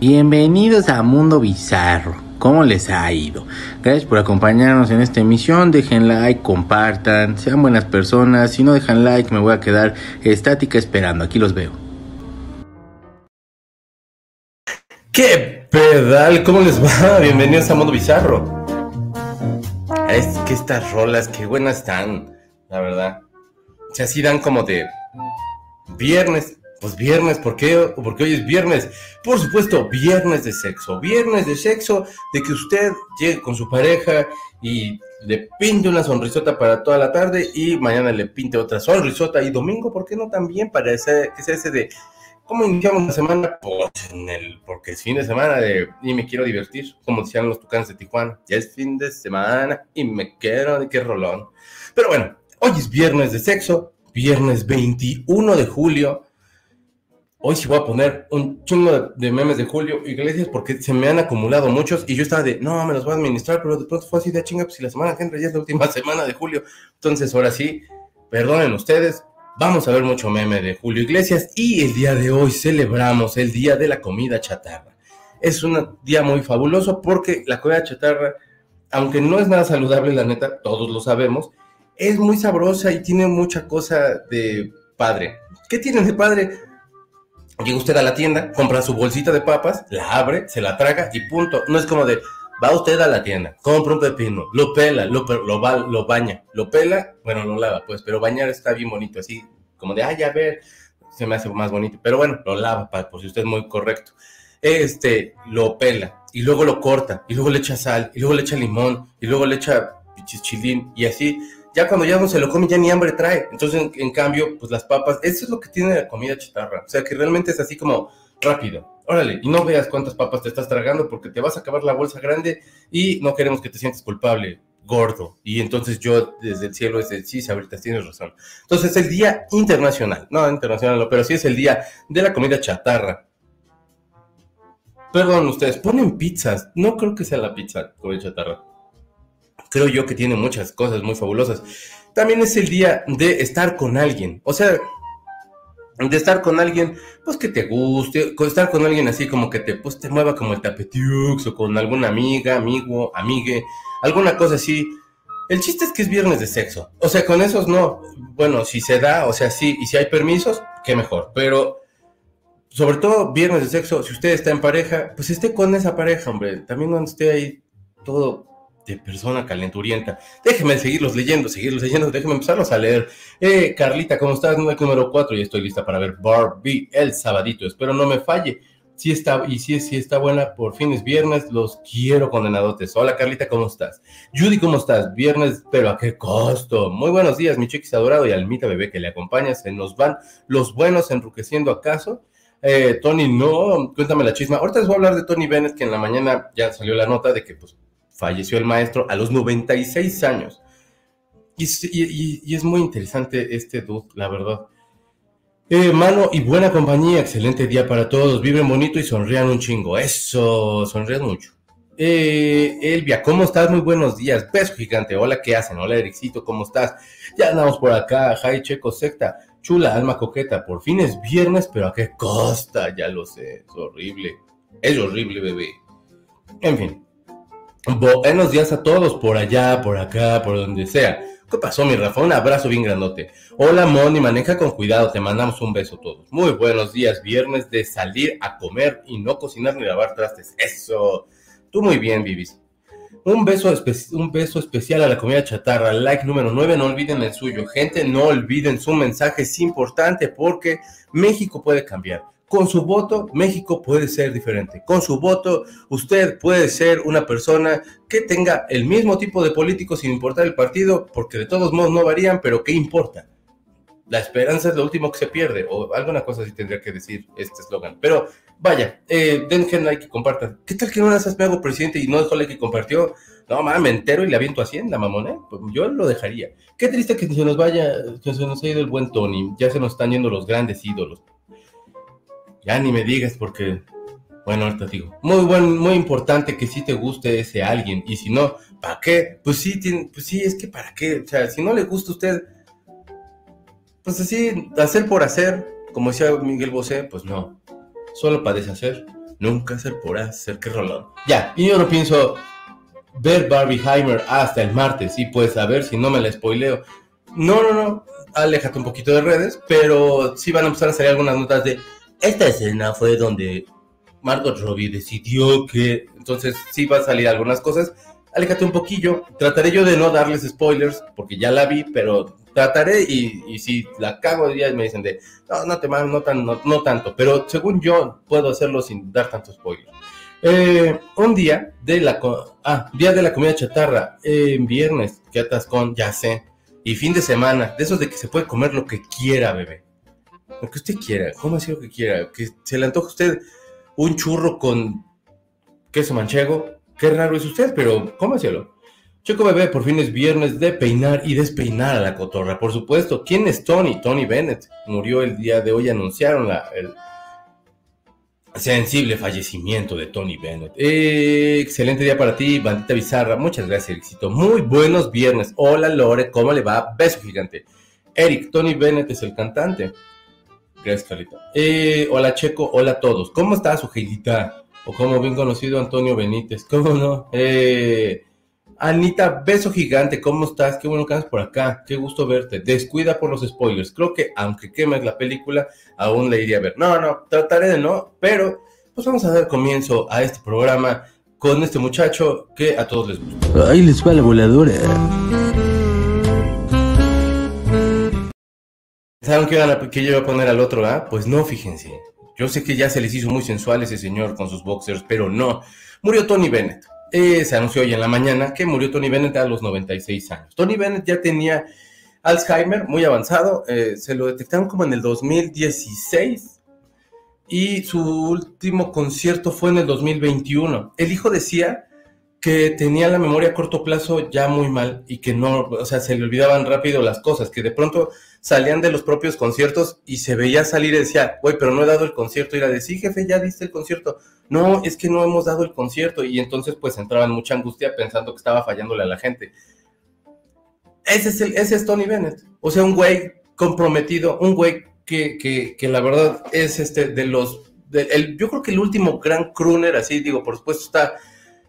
Bienvenidos a Mundo Bizarro. ¿Cómo les ha ido? Gracias por acompañarnos en esta emisión. Dejen like, compartan, sean buenas personas. Si no dejan like, me voy a quedar estática esperando. Aquí los veo. ¿Qué pedal? ¿Cómo les va? Bienvenidos a Mundo Bizarro. Es que estas rolas, qué buenas están, la verdad. O sea, así dan como de viernes. Pues viernes, ¿por qué? Porque hoy es viernes. Por supuesto, viernes de sexo. Viernes de sexo, de que usted llegue con su pareja y le pinte una sonrisota para toda la tarde y mañana le pinte otra sonrisota y domingo, ¿por qué no también? Para ese, que sea ese de, ¿cómo iniciamos la semana? Pues en el, porque es fin de semana de, y me quiero divertir, como decían los tucanes de Tijuana. Ya es fin de semana y me quiero, de qué rolón. Pero bueno, hoy es viernes de sexo, viernes 21 de julio. Hoy sí voy a poner un chingo de, memes de Julio Iglesias porque se me han acumulado muchos y yo estaba de, no, me los voy a administrar, pero de pronto fue así de chinga, pues si la semana que entra ya es la última semana de Julio. Entonces, ahora sí, perdonen ustedes, vamos a ver mucho meme de Julio Iglesias y el día de hoy celebramos el Día de la Comida Chatarra. Es un día muy fabuloso porque la comida chatarra, aunque no es nada saludable, la neta, todos lo sabemos, es muy sabrosa y tiene mucha cosa de padre. ¿Qué tiene de padre? Llega usted a la tienda, compra su bolsita de papas, la abre, se la traga y punto. No es como de, va usted a la tienda, compra un pepino, lo pela, lo, lo, lo baña, lo pela, bueno, lo lava, pues, pero bañar está bien bonito, así como de, ay, a ver, se me hace más bonito. Pero bueno, lo lava, por si usted es muy correcto. Este, lo pela, y luego lo corta, y luego le echa sal, y luego le echa limón, y luego le echa chichilín, y así ya cuando ya no se lo come ya ni hambre trae. Entonces, en, cambio, pues las papas, eso es lo que tiene la comida chatarra. O sea, que realmente es así como rápido. Órale, y no veas cuántas papas te estás tragando porque te vas a acabar la bolsa grande y no queremos que te sientas culpable, gordo. Y entonces yo desde el cielo es de sí, ahorita tienes razón. Entonces, el Día Internacional, no internacional, pero sí es el Día de la Comida Chatarra. Perdón, ustedes ponen pizzas. No creo que sea la pizza comida chatarra creo yo que tiene muchas cosas muy fabulosas. También es el día de estar con alguien, o sea, de estar con alguien, pues que te guste, estar con alguien así como que te, pues, te mueva como el tapetiux, o con alguna amiga, amigo, amigue, alguna cosa así. El chiste es que es viernes de sexo, o sea, con esos no, bueno, si se da, o sea, sí, y si hay permisos, qué mejor, pero sobre todo viernes de sexo, si usted está en pareja, pues esté con esa pareja, hombre, también cuando esté ahí todo persona calenturienta. Déjeme seguirlos leyendo, seguirlos leyendo, déjeme empezarlos a leer. Eh, Carlita, ¿cómo estás? Número 4 y estoy lista para ver Barbie el sabadito. Espero no me falle. Si está, y si, si está buena, por fin es viernes, los quiero condenadotes. Hola Carlita, ¿cómo estás? Judy, ¿cómo estás? Viernes, pero ¿a qué costo? Muy buenos días, mi chiquis adorado y almita bebé que le acompaña. Se nos van los buenos enruqueciendo acaso. Eh, Tony, no, cuéntame la chisma. Ahorita les voy a hablar de Tony Bennett, que en la mañana ya salió la nota de que pues falleció el maestro a los 96 años. Y, y, y es muy interesante este dude, la verdad. Eh, mano y buena compañía, excelente día para todos. Viven bonito y sonrían un chingo. Eso, sonrían mucho. Eh, Elvia, ¿cómo estás? Muy buenos días. Beso gigante. Hola, ¿qué hacen? Hola, Ericito, ¿cómo estás? Ya andamos por acá. Jai Checo Secta. Chula, alma coqueta. Por fin es viernes, pero ¿a qué costa? Ya lo sé. Es horrible. Es horrible, bebé. En fin. Buenos días a todos, por allá, por acá, por donde sea. ¿Qué pasó, mi Rafa? Un abrazo bien grandote. Hola, Moni, maneja con cuidado, te mandamos un beso todos. Muy buenos días, viernes de salir a comer y no cocinar ni lavar trastes. Eso. Tú muy bien, Vivis. Un beso, un beso especial a la comida chatarra. Like número 9, no olviden el suyo. Gente, no olviden su mensaje, es importante porque México puede cambiar. Con su voto, México puede ser diferente. Con su voto, usted puede ser una persona que tenga el mismo tipo de político sin importar el partido, porque de todos modos no varían, pero ¿qué importa? La esperanza es lo último que se pierde, o alguna cosa así tendría que decir este eslogan. Pero vaya, eh, den like y compartan. ¿Qué tal que no las me hago presidente y no dejó like y compartió? No, mames, me entero y le aviento a Hacienda, mamón, ¿eh? Pues yo lo dejaría. Qué triste que se nos vaya, que se nos ha ido el buen Tony. Ya se nos están yendo los grandes ídolos. Ya ni me digas porque, bueno, ahorita digo, muy buen, muy importante que sí te guste ese alguien. Y si no, ¿para qué? Pues sí, pues sí, es que ¿para qué? O sea, si no le gusta a usted, pues así, hacer por hacer, como decía Miguel Bosé, pues no. Solo para deshacer. Nunca ser por hacer que rolón. Ya, y yo no pienso ver Barbie Heimer hasta el martes. Y pues a ver si no me la spoileo. No, no, no. Aléjate un poquito de redes, pero sí van a empezar a salir algunas notas de esta escena fue donde Margot Robbie decidió que. Entonces sí va a salir algunas cosas. Aléjate un poquillo. Trataré yo de no darles spoilers, porque ya la vi, pero trataré y, si la cago ya me dicen de no, no te no, tan, no, tanto, pero según yo puedo hacerlo sin dar tanto spoiler. Eh, un día de la ah, día de la comida chatarra, en viernes, que atascón, ya sé, y fin de semana, de esos de que se puede comer lo que quiera, bebé. Lo que usted quiera, cómo así lo que quiera, que se le antoja a usted un churro con queso manchego, qué raro es usted, pero cómaselo. Chico Bebé, por fin es viernes de peinar y despeinar a la cotorra. Por supuesto, ¿quién es Tony? Tony Bennett. Murió el día de hoy, anunciaron la, el sensible fallecimiento de Tony Bennett. Eh, excelente día para ti, bandita bizarra. Muchas gracias, éxito. Muy buenos viernes. Hola Lore, ¿cómo le va? Beso gigante. Eric, Tony Bennett es el cantante. Gracias, Carlita. Eh, hola Checo, hola a todos. ¿Cómo está su Geilita? O como bien conocido Antonio Benítez. ¿Cómo no? Eh, Anita, beso gigante, ¿cómo estás? Qué bueno que andas por acá, qué gusto verte. Descuida por los spoilers. Creo que aunque quemes la película, aún le iría a ver. No, no, trataré de no, pero pues vamos a dar comienzo a este programa con este muchacho que a todos les gusta. Ahí les va la voladora. ¿Saben qué, iban a, yo iba a poner al otro? Ah? Pues no, fíjense. Yo sé que ya se les hizo muy sensual ese señor con sus boxers, pero no. Murió Tony Bennett. Eh, se anunció hoy en la mañana que murió Tony Bennett a los 96 años. Tony Bennett ya tenía Alzheimer muy avanzado, eh, se lo detectaron como en el 2016 y su último concierto fue en el 2021. El hijo decía que tenía la memoria a corto plazo ya muy mal y que no, o sea, se le olvidaban rápido las cosas, que de pronto salían de los propios conciertos y se veía salir y decía, güey, pero no he dado el concierto. Y era de, sí, jefe, ya diste el concierto. No, es que no hemos dado el concierto. Y entonces pues entraba en mucha angustia pensando que estaba fallándole a la gente. Ese es, el, ese es Tony Bennett. O sea, un güey comprometido, un güey que, que, que la verdad es este de los... el, yo creo que el último gran crooner, así digo, por supuesto está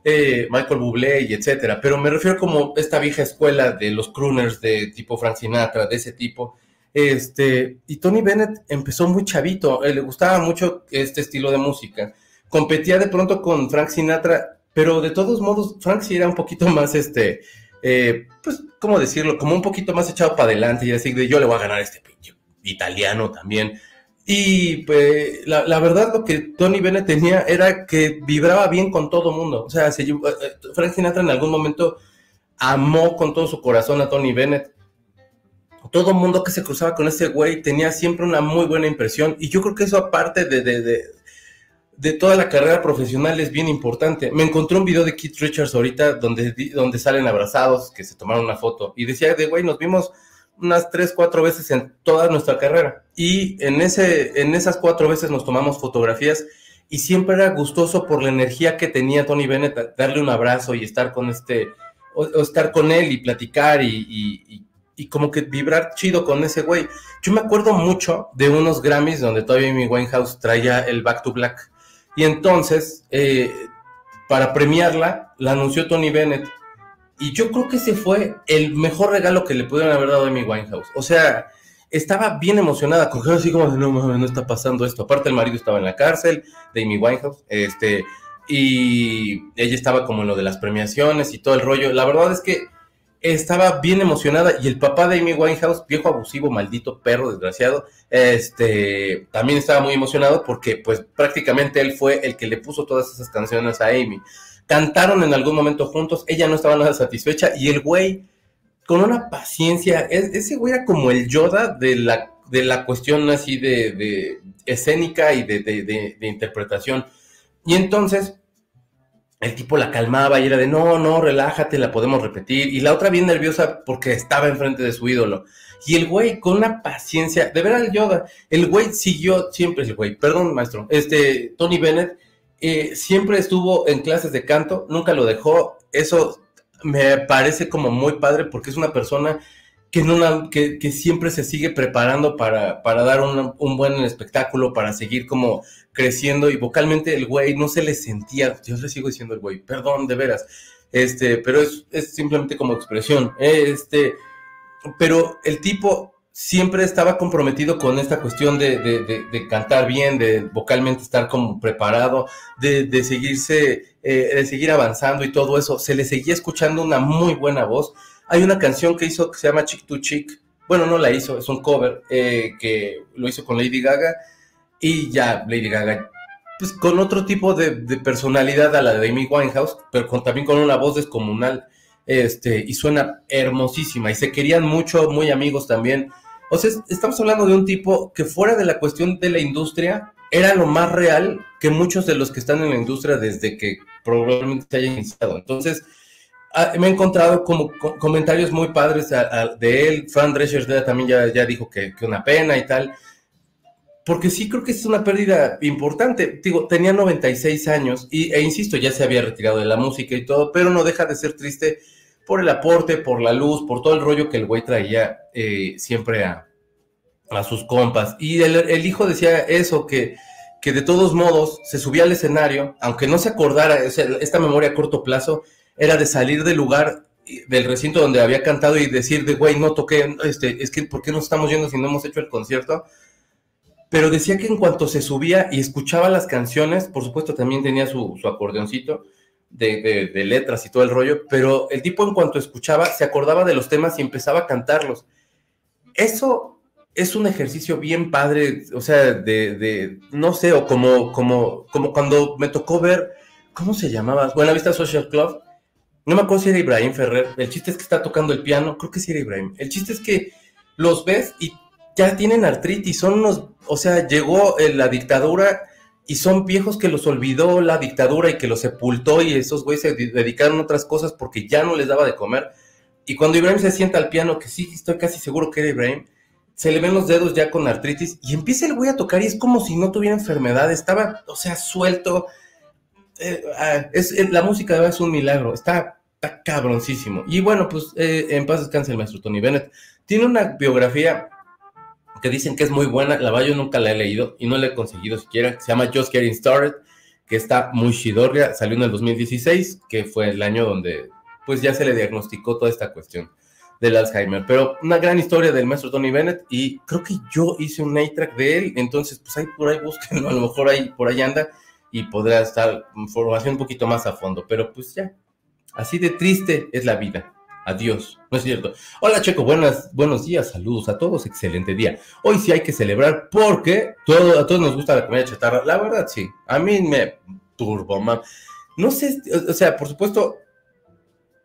eh, Michael Bublé y etcétera, pero me refiero como esta vieja escuela de los crooners de tipo Frank Sinatra, de ese tipo. Este, y Tony Bennett empezó muy chavito, le gustaba mucho este estilo de música. Competía de pronto con Frank Sinatra, pero de todos modos, Frank sí era un poquito más, este, eh, pues, ¿cómo decirlo? Como un poquito más echado para adelante y así de yo le voy a ganar este pinche italiano también. Y pues la, verdad lo que Tony Bennett tenía era que vibraba bien con todo mundo. O sea, se, eh, eh, Frank Sinatra en algún momento amó con todo su corazón a Tony Bennett. Todo mundo que se cruzaba con ese güey tenía siempre una muy buena impresión. Y yo creo que eso aparte de, de, de, toda la carrera profesional es bien importante. Me encontré un video de Keith Richards ahorita donde, donde salen abrazados, que se tomaron una foto. Y decía de, güey, nos vimos unas tres, cuatro veces en toda nuestra carrera. Y en, ese, en esas cuatro veces nos tomamos fotografías y siempre era gustoso por la energía que tenía Tony Bennett, darle un abrazo y estar con este, o, estar con él y platicar y, y, como que vibrar chido con ese güey. Yo me acuerdo mucho de unos Grammys donde todavía mi Winehouse traía el Back to Black. Y entonces, eh, para premiarla, la anunció Tony Bennett y yo creo que ese fue el mejor regalo que le pudieron haber dado a Amy Winehouse. O sea, estaba bien emocionada, cogió así como de no mames, no está pasando esto. Aparte, el marido estaba en la cárcel de Amy Winehouse, este, y ella estaba como en lo de las premiaciones y todo el rollo. La verdad es que estaba bien emocionada y el papá de Amy Winehouse, viejo abusivo, maldito perro desgraciado, este, también estaba muy emocionado porque pues prácticamente él fue el que le puso todas esas canciones a Amy cantaron en algún momento juntos, ella no estaba nada satisfecha y el güey con una paciencia, ese güey era como el Yoda de la, de la cuestión así de, escénica y de, interpretación. Y entonces el tipo la calmaba y era de, no, no, relájate, la podemos repetir. Y la otra bien nerviosa porque estaba enfrente de su ídolo. Y el güey con una paciencia, de ver al Yoda, el güey siguió siempre, el güey, perdón maestro, este, Tony Bennett eh, siempre estuvo en clases de canto, nunca lo dejó. Eso me parece como muy padre porque es una persona que, que, que, siempre se sigue preparando para, para dar un, buen espectáculo, para seguir como creciendo y vocalmente el güey no se le sentía, yo le sigo diciendo el güey, perdón, de veras, este, pero es, es simplemente como expresión, este, pero el tipo siempre estaba comprometido con esta cuestión de, de, de, cantar bien, de vocalmente estar como preparado, de, seguirse, eh, de seguir avanzando y todo eso. Se le seguía escuchando una muy buena voz. Hay una canción que hizo que se llama Chick to Chick. Bueno, no la hizo, es un cover eh, que lo hizo con Lady Gaga. Y ya Lady Gaga, pues con otro tipo de, personalidad a la de Amy Winehouse, pero con, también con una voz descomunal. Este, y suena hermosísima. Y se querían mucho, muy amigos también. O sea, estamos hablando de un tipo que fuera de la cuestión de la industria, era lo más real que muchos de los que están en la industria desde que probablemente se haya iniciado. Entonces, ah, me he encontrado como comentarios muy padres de él. Fran Drescher también ya, ya dijo que, una pena y tal. Porque sí creo que es una pérdida importante. Digo, tenía 96 años y, e insisto, ya se había retirado de la música y todo, pero no deja de ser triste por el aporte, por la luz, por todo el rollo que el güey traía eh, siempre a, a, sus compas. Y el, hijo decía eso, que, que de todos modos se subía al escenario, aunque no se acordara, esta memoria a corto plazo era de salir del lugar del recinto donde había cantado y decir de güey, no toqué, este, es que ¿por qué nos estamos yendo si no hemos hecho el concierto? Pero decía que en cuanto se subía y escuchaba las canciones, por supuesto también tenía su, su acordeoncito, de, letras y todo el rollo, pero el tipo en cuanto escuchaba se acordaba de los temas y empezaba a cantarlos. Eso es un ejercicio bien padre, o sea, de, no sé, o como, como, como cuando me tocó ver, ¿cómo se llamaba? Buena Vista Social Club. No me acuerdo si era Ibrahim Ferrer. El chiste es que está tocando el piano, creo que sí era Ibrahim. El chiste es que los ves y ya tienen artritis, son unos, o sea, llegó la dictadura y son viejos que los olvidó la dictadura y que los sepultó y esos güeyes se dedicaron a otras cosas porque ya no les daba de comer. Y cuando Ibrahim se sienta al piano, que sí, estoy casi seguro que era Ibrahim, se le ven los dedos ya con artritis y empieza el güey a tocar y es como si no tuviera enfermedad, estaba, o sea, suelto. Eh, ah, es, eh, la música de es un milagro, está, está cabroncísimo. Y bueno, pues eh, en paz descanse el maestro Tony Bennett. Tiene una biografía que dicen que es muy buena, la verdad yo nunca la he leído y no la he conseguido siquiera, se llama Just Getting Started, que está muy chidorria, salió en el 2016, que fue el año donde pues ya se le diagnosticó toda esta cuestión del Alzheimer, pero una gran historia del maestro Tony Bennett y creo que yo hice un A-track de él, entonces pues ahí por ahí búsquenlo, a lo mejor ahí por ahí anda y podrá estar información un poquito más a fondo, pero pues ya, así de triste es la vida. Adiós. No es cierto. Hola Checo, buenas, buenos días, saludos a todos, excelente día. Hoy sí hay que celebrar porque a todos nos gusta la comida chatarra. La verdad, sí. A mí me turbo, mam. No sé, o sea, por supuesto,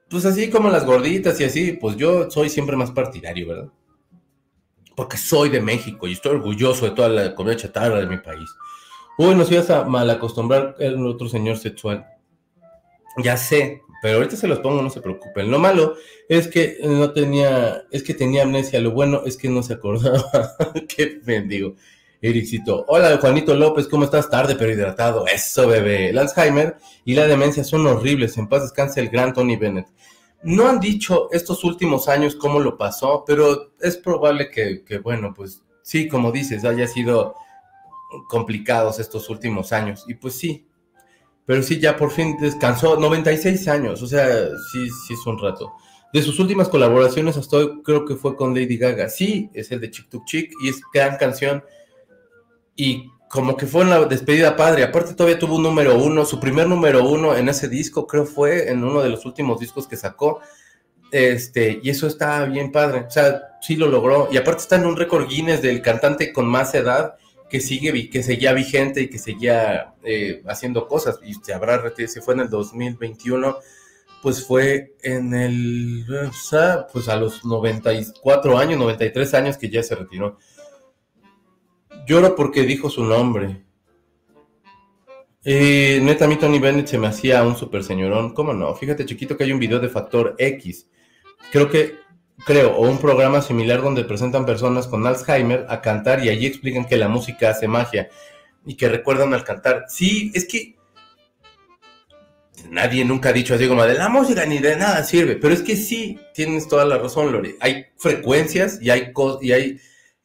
pues así como las gorditas y así, pues yo soy siempre más partidario, ¿verdad? Porque soy de México y estoy orgulloso de toda la comida chatarra de mi país. Uy, nos ibas a mal acostumbrar el otro señor sexual. Ya sé, pero ahorita se los pongo, no se preocupen. Lo malo es que no tenía, es que tenía amnesia. Lo bueno es que no se acordaba. Qué bendigo. Ericito. Hola, Juanito López, ¿cómo estás? Tarde, pero hidratado. Eso, bebé. El Alzheimer y la demencia son horribles. En paz descanse el gran Tony Bennett. No han dicho estos últimos años cómo lo pasó, pero es probable que, que bueno, pues sí, como dices, haya sido complicados estos últimos años. Y pues sí, pero sí, ya por fin descansó, 96 años, o sea, sí, sí es un rato. De sus últimas colaboraciones hasta hoy creo que fue con Lady Gaga. Sí, es el de Chick to Chick y es gran canción. Y como que fue una despedida padre. Aparte todavía tuvo un número uno, su primer número uno en ese disco creo fue en uno de los últimos discos que sacó. Este, y eso está bien padre. O sea, sí lo logró. Y aparte está en un récord Guinness del cantante con más edad que sigue, que seguía vigente y que seguía eh, haciendo cosas. Y se habrá retirado, si fue en el 2021, pues fue en el, pues a los 94 años, 93 años que ya se retiró. Lloro porque dijo su nombre. Eh, neta, a mí Tony Bennett se me hacía un super señorón. ¿Cómo no? Fíjate, chiquito, que hay un video de Factor X. Creo que creo, o un programa similar donde presentan personas con Alzheimer a cantar y allí explican que la música hace magia y que recuerdan al cantar. Sí, es que nadie nunca ha dicho así como de la música ni de nada sirve, pero es que sí, tienes toda la razón, Lori. Hay frecuencias y hay, y hay,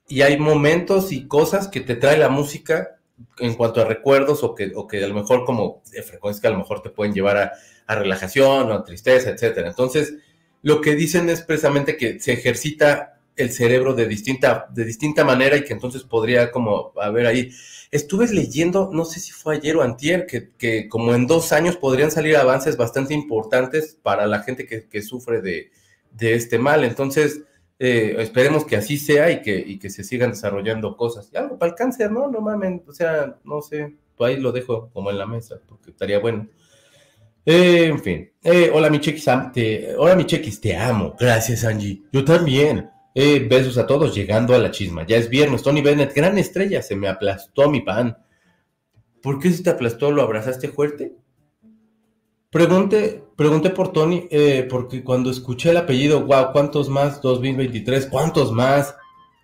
y hay momentos y cosas que te trae la música en cuanto a recuerdos o que, o que a lo mejor como frecuencias que a lo mejor te pueden llevar a, a relajación o a tristeza, etcétera. Entonces, lo que dicen es precisamente que se ejercita el cerebro de distinta, de distinta manera y que entonces podría como haber ahí. Estuve leyendo, no sé si fue ayer o antier, que, que como en dos años podrían salir avances bastante importantes para la gente que, que sufre de, de, este mal. Entonces, eh, esperemos que así sea y que, y que se sigan desarrollando cosas. Y algo para el cáncer, ¿no? No mames, o sea, no sé, ahí lo dejo como en la mesa, porque estaría bueno. Eh, en fin. Eh, hola, mi chequis, te, hola, mi chequis, te amo. Gracias, Angie. Yo también. Eh, besos a todos, llegando a la chisma. Ya es viernes, Tony Bennett, gran estrella, se me aplastó mi pan. ¿Por qué se te aplastó? ¿Lo abrazaste fuerte? Pregunté, pregunté por Tony, eh, porque cuando escuché el apellido, wow, ¿cuántos más? 2023, ¿cuántos más?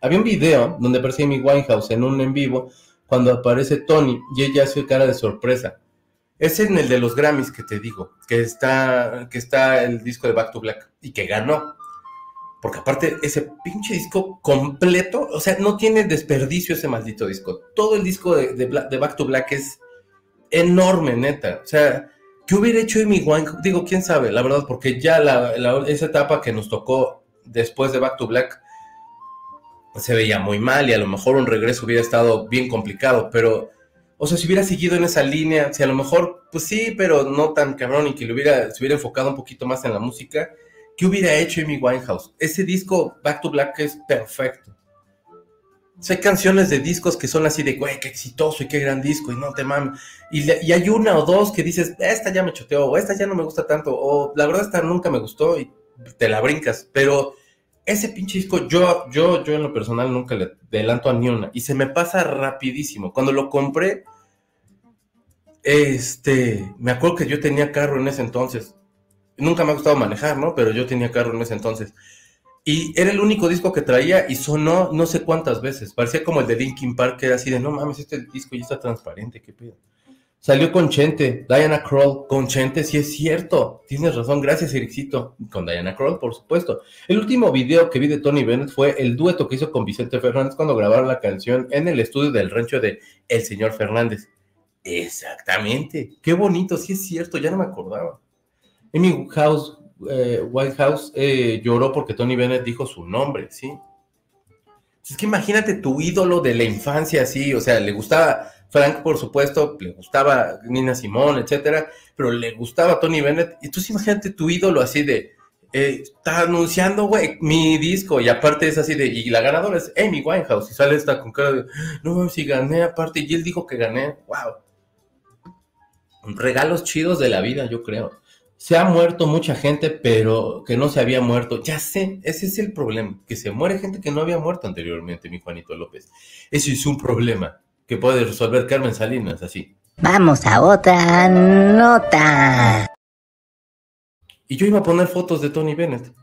Había un video donde aparecía mi Winehouse en un en vivo, cuando aparece Tony y ella hace cara de sorpresa. Es en el de los Grammys que te digo, que está, que está el disco de Back to Black y que ganó. Porque aparte, ese pinche disco completo, o sea, no tiene desperdicio ese maldito disco. Todo el disco de, Back to Black es enorme, neta. O sea, ¿qué hubiera hecho Amy Winehouse? Digo, quién sabe, la verdad, porque ya esa etapa que nos tocó después de Back to Black se veía muy mal y a lo mejor un regreso hubiera estado bien complicado, pero, o sea, si hubiera seguido en esa línea, si a lo mejor, pues sí, pero no tan cabrón y que le hubiera, se hubiera enfocado un poquito más en la música, ¿Qué hubiera hecho Amy Winehouse? Ese disco Back to Black es perfecto. hay canciones de discos que son así de, güey, qué exitoso y qué gran disco, y no te mames. Y, y, hay una o dos que dices, esta ya me choteó, o esta ya no me gusta tanto, o la verdad esta nunca me gustó y te la brincas. Pero ese pinche disco, yo, yo, yo en lo personal nunca le adelanto a ni una. Y se me pasa rapidísimo. Cuando lo compré, este, me acuerdo que yo tenía carro en ese entonces nunca me ha gustado manejar, ¿no? Pero yo tenía carro en ese entonces. Y era el único disco que traía y sonó no sé cuántas veces. Parecía como el de Linkin Park, que era así de, no mames, este disco ya está transparente, qué pedo. Salió con Chente, Diana Kroll, con Chente, sí es cierto. Tienes razón, gracias Ericito. Con Diana Kroll, por supuesto. El último video que vi de Tony Bennett fue el dueto que hizo con Vicente Fernández cuando grabaron la canción en el estudio del rancho de El Señor Fernández. Exactamente. Qué bonito, sí es cierto, ya no me acordaba. Amy House, eh, Whitehouse eh, lloró porque Tony Bennett dijo su nombre, ¿sí? Es que imagínate tu ídolo de la infancia, así, o sea, le gustaba Frank, por supuesto, le gustaba Nina Simón, etcétera, pero le gustaba Tony Bennett. Y entonces imagínate tu ídolo así de, eh, está anunciando, güey, mi disco, y aparte es así de, y la ganadora es Amy Winehouse, y sale esta con cara de, no, si gané aparte, y él dijo que gané, wow. Regalos chidos de la vida, yo creo se ha muerto mucha gente, pero que no se había muerto. Ya sé, ese es el problema, que se muere gente que no había muerto anteriormente, mi Juanito López. Eso es un problema que puede resolver Carmen Salinas así. Vamos a otra nota. Y yo iba a poner fotos de Tony Bennett.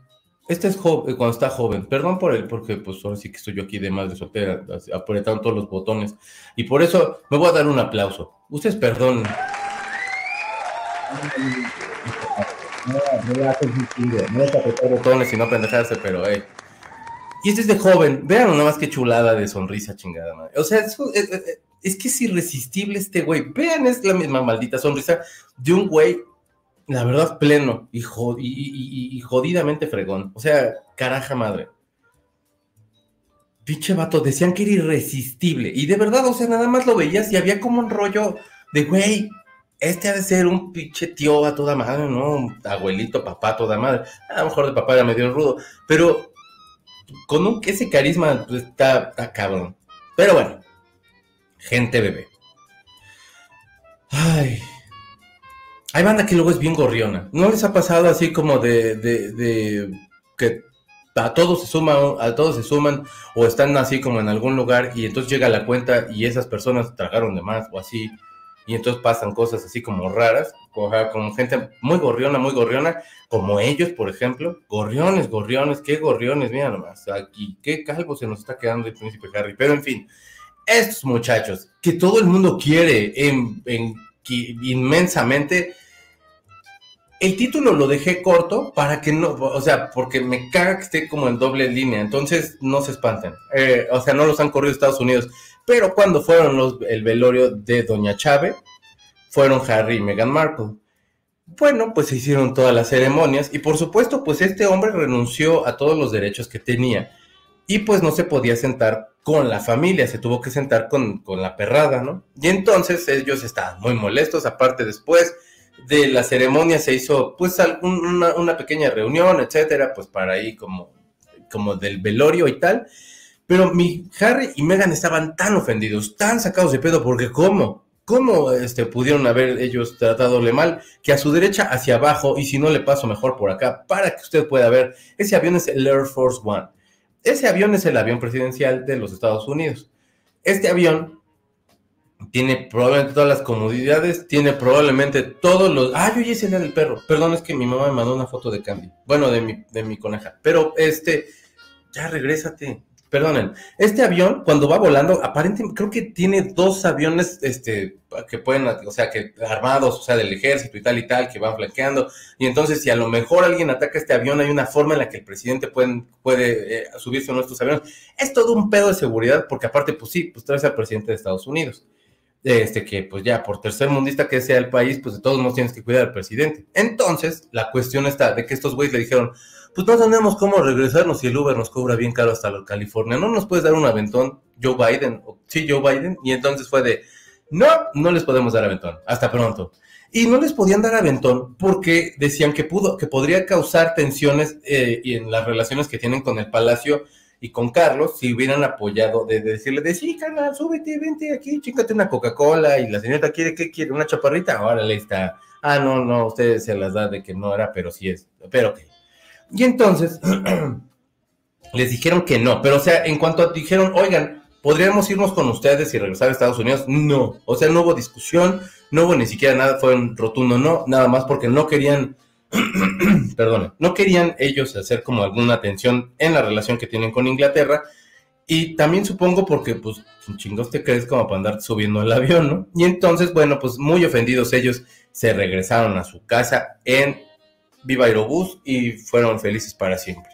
Este es joven, cuando está joven. Perdón por él, porque pues ahora sí que estoy yo aquí de madre soltera, apretando todos los botones. Y por eso me voy a dar un aplauso. Ustedes perdonen. No, no hacer no es apretar botones y no pendejarse, pero hey. Y este es de joven, vean nada más que chulada de sonrisa chingada, madre. O sea, es, es, que es irresistible este güey. Vean, es la misma maldita sonrisa de un güey, la verdad, pleno y, jodidamente fregón. O sea, caraja madre. Pinche vato, decían que era irresistible. Y de verdad, o sea, nada más lo veías y había como un rollo de, güey, este ha de ser un pinche tío a toda madre, ¿no? Un abuelito, papá a toda madre. A lo mejor de papá era medio rudo, pero con un, ese carisma pues, está, está cabrón. Pero bueno, gente bebé. Ay. Hay banda que luego es bien gorriona. ¿No les ha pasado así como de, de, de que a todos se suman, a todos se suman o están así como en algún lugar y entonces llega la cuenta y esas personas tragaron de más o así y entonces pasan cosas así como raras, como gente muy gorriona, muy gorriona, como ellos, por ejemplo, gorriones, gorriones, qué gorriones, mira nomás, aquí, qué calvo se nos está quedando el príncipe Harry, pero en fin, estos muchachos que todo el mundo quiere en, inmensamente, el título lo dejé corto para que no, o sea, porque me caga que esté como en doble línea, entonces no se espanten. Eh, o sea, no los han corrido Estados Unidos. Pero cuando fueron los, el velorio de Doña Chávez, fueron Harry y Meghan Markle. Bueno, pues se hicieron todas las ceremonias y por supuesto, pues este hombre renunció a todos los derechos que tenía y pues no se podía sentar con la familia, se tuvo que sentar con, con la perrada, ¿no? Y entonces ellos estaban muy molestos, aparte después de la ceremonia se hizo pues una, una, pequeña reunión, etcétera, pues para ahí como, como del velorio y tal. Pero mi Harry y Meghan estaban tan ofendidos, tan sacados de pedo, porque ¿cómo? ¿Cómo este, pudieron haber ellos tratadole mal? Que a su derecha hacia abajo, y si no le paso mejor por acá, para que usted pueda ver, ese avión es el Air Force One. Ese avión es el avión presidencial de los Estados Unidos. Este avión tiene probablemente todas las comodidades, tiene probablemente todos los... Ah, yo ya hice el del perro. Perdón, es que mi mamá me mandó una foto de Candy. Bueno, de mi, de mi coneja. Pero este, ya regrésate. Perdonen. Este avión, cuando va volando, aparentemente creo que tiene dos aviones, este, que pueden, o sea, que armados, o sea, del ejército y tal y tal, que van flanqueando. Y entonces, si a lo mejor alguien ataca este avión, hay una forma en la que el presidente puede, puede eh, subirse a nuestros aviones. Es todo un pedo de seguridad, porque aparte, pues sí, pues traes al presidente de Estados Unidos este, que pues ya por tercer mundista que sea el país, pues de todos modos tienes que cuidar al presidente. Entonces, la cuestión está de que estos güeyes le dijeron, pues no tenemos cómo regresarnos si el Uber nos cobra bien caro hasta California, ¿no nos puedes dar un aventón, Joe Biden? Sí, Joe Biden. Y entonces fue de, no, no les podemos dar aventón, hasta pronto. Y no les podían dar aventón porque decían que pudo, que podría causar tensiones eh, en las relaciones que tienen con el Palacio y con Carlos, si hubieran apoyado de, decirle, de sí, carnal, súbete, vente aquí, chícate una Coca-Cola, y la señora quiere, ¿qué quiere? ¿Una chaparrita? Órale, está. Ah, no, no, ustedes se las da de que no era, pero sí es, pero ok. Y entonces, les dijeron que no, pero o sea, en cuanto dijeron, oigan, ¿podríamos irnos con ustedes y regresar a Estados Unidos? No, o sea, no hubo discusión, no hubo ni siquiera nada, fue un rotundo no, nada más porque no querían perdón, no querían ellos hacer como alguna tensión en la relación que tienen con Inglaterra. Y también supongo porque, pues, chingos te crees como para andar subiendo al avión, ¿no? Y entonces, bueno, pues muy ofendidos ellos se regresaron a su casa en Viva Aerobús y fueron felices para siempre.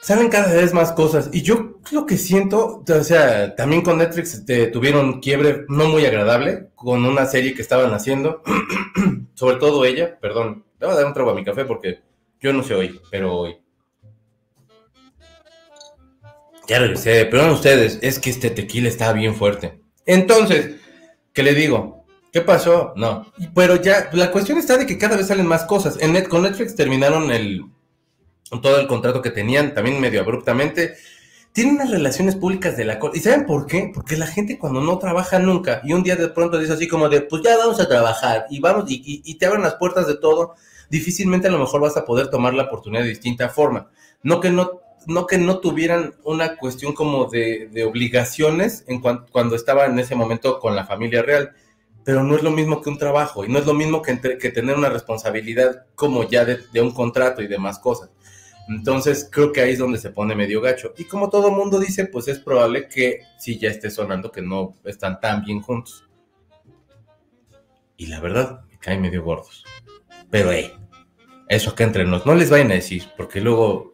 Saben cada vez más cosas y yo lo que siento, o sea, también con Netflix este, tuvieron quiebre no muy agradable con una serie que estaban haciendo sobre todo ella, perdón, le voy a dar un trago a mi café porque yo no sé hoy, pero hoy. Ya regresé, perdón ustedes, es que este tequila está bien fuerte. Entonces, ¿qué le digo? ¿Qué pasó? No. Pero ya, la cuestión está de que cada vez salen más cosas. En Net, con Netflix terminaron el, todo el contrato que tenían, también medio abruptamente tienen unas relaciones públicas de la corte. ¿Y saben por qué? Porque la gente cuando no trabaja nunca y un día de pronto dice así como de, pues ya vamos a trabajar y vamos y, te abren las puertas de todo, difícilmente a lo mejor vas a poder tomar la oportunidad de distinta forma. No que no, no, que no tuvieran una cuestión como de, obligaciones en cuando estaba en ese momento con la familia real, pero no es lo mismo que un trabajo y no es lo mismo que, tener una responsabilidad como ya de un contrato y demás cosas. Entonces creo que ahí es donde se pone medio gacho. Y como todo mundo dice, pues es probable que sí ya esté sonando que no están tan bien juntos. Y la verdad, me caen medio gordos. Pero hey, eso acá entre nos, no les vayan a decir, porque luego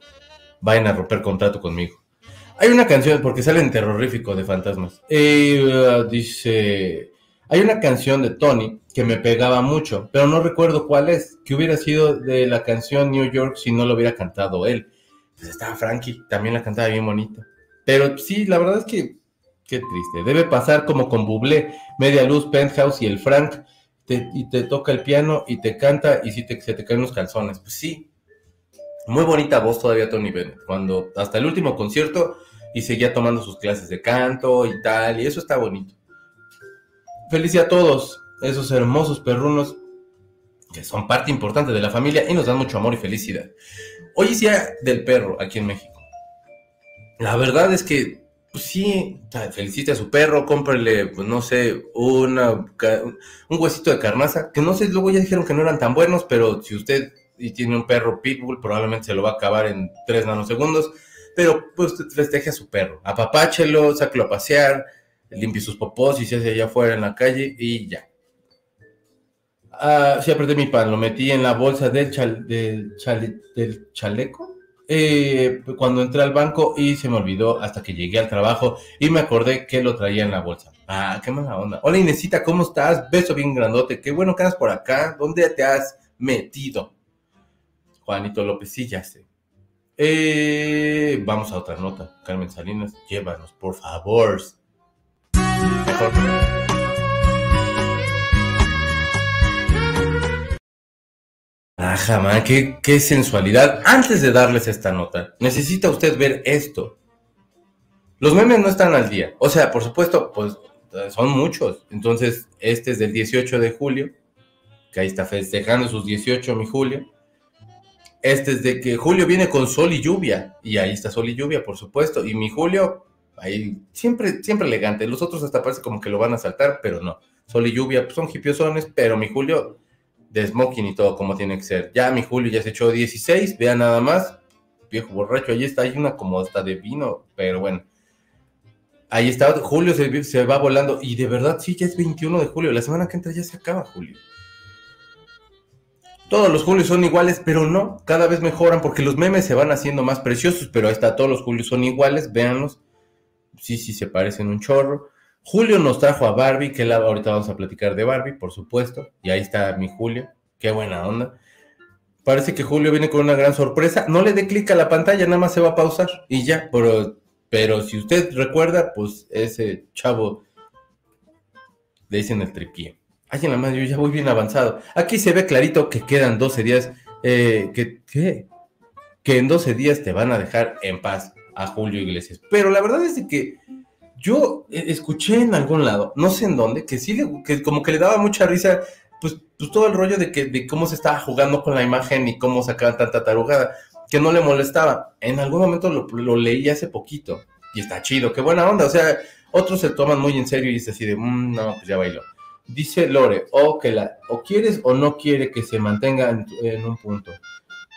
vayan a romper contrato conmigo. Hay una canción, porque sale en terrorífico de fantasmas. Eh, dice, hay una canción de Tony que me pegaba mucho, pero no recuerdo cuál es, que hubiera sido de la canción New York si no lo hubiera cantado él. Pues estaba Frankie, también la cantaba bien bonito. Pero sí, la verdad es que, qué triste. Debe pasar como con Bublé, Media Luz, Penthouse y el Frank, y te toca el piano y te canta y si te, se te caen los calzones. Pues sí, muy bonita voz todavía Tony Bennett, cuando hasta el último concierto y seguía tomando sus clases de canto y tal, y eso está bonito. Felicidad a todos esos hermosos perrunos que son parte importante de la familia y nos dan mucho amor y felicidad. Hoy es día del perro aquí en México. La verdad es que, pues sí, felicite a su perro, cómprele, pues no sé, una, un huesito de carnaza, que no sé, luego ya dijeron que no eran tan buenos, pero si usted y tiene un perro pitbull, probablemente se lo va a acabar en tres nanosegundos, pero pues festeje a su perro, apapáchelo, sáquelo a pasear, limpie sus popós y se hace allá afuera en la calle y ya. Ah, sí, apreté mi pan, lo metí en la bolsa del, chal- del, chale- del chaleco. eh, cuando entré al banco y se me olvidó hasta que llegué al trabajo y me acordé que lo traía en la bolsa. Ah, qué mala onda. Hola Inesita, ¿cómo estás? Beso bien grandote. Qué bueno que andas por acá. ¿Dónde te has metido? Juanito López, sí, ya sé. Eh, vamos a otra nota. Carmen Salinas, llévanos, por favor. Mejor. Qué, qué sensualidad. Antes de darles esta nota, necesita usted ver esto. Los memes no están al día. O sea, por supuesto, pues son muchos. Entonces, este es del 18 de julio, que ahí está festejando sus 18, mi Julio. Este es de que Julio viene con sol y lluvia. Y ahí está sol y lluvia, por supuesto. Y mi Julio, ahí siempre, siempre elegante. Los otros hasta parece como que lo van a saltar, pero no. Sol y lluvia pues, son hipiosones, pero mi Julio de smoking y todo como tiene que ser. Ya mi Julio ya se echó 16, vean nada más. Viejo borracho, ahí está, hay una como hasta de vino, pero bueno. Ahí está, Julio se, va volando. Y de verdad, sí, ya es 21 de julio. La semana que entra ya se acaba Julio. Todos los Julios son iguales, pero no, cada vez mejoran porque los memes se van haciendo más preciosos, pero ahí está, todos los Julios son iguales, véanlos. Sí, sí, se parecen un chorro. Julio nos trajo a Barbie, que ahorita vamos a platicar de Barbie, por supuesto. Y ahí está mi Julio, qué buena onda. Parece que Julio viene con una gran sorpresa. No le dé clic a la pantalla, nada más se va a pausar y ya, pero, pero si usted recuerda, pues ese chavo le dicen el tripié. Ay, la madre, yo ya voy bien avanzado. Aquí se ve clarito que quedan 12 días. Eh, que, que en 12 días te van a dejar en paz a Julio Iglesias. Pero la verdad es de que yo eh, escuché en algún lado, no sé en dónde, que sí, que como que le daba mucha risa, pues, pues todo el rollo de, que, de cómo se estaba jugando con la imagen y cómo sacaban tanta tarugada, que no le molestaba. En algún momento lo, leí hace poquito y está chido, qué buena onda. O sea, otros se toman muy en serio y es así de, mmm, no, pues ya bailó. Dice Lore, o que la, o quieres o no quiere que se mantenga en, en, un punto.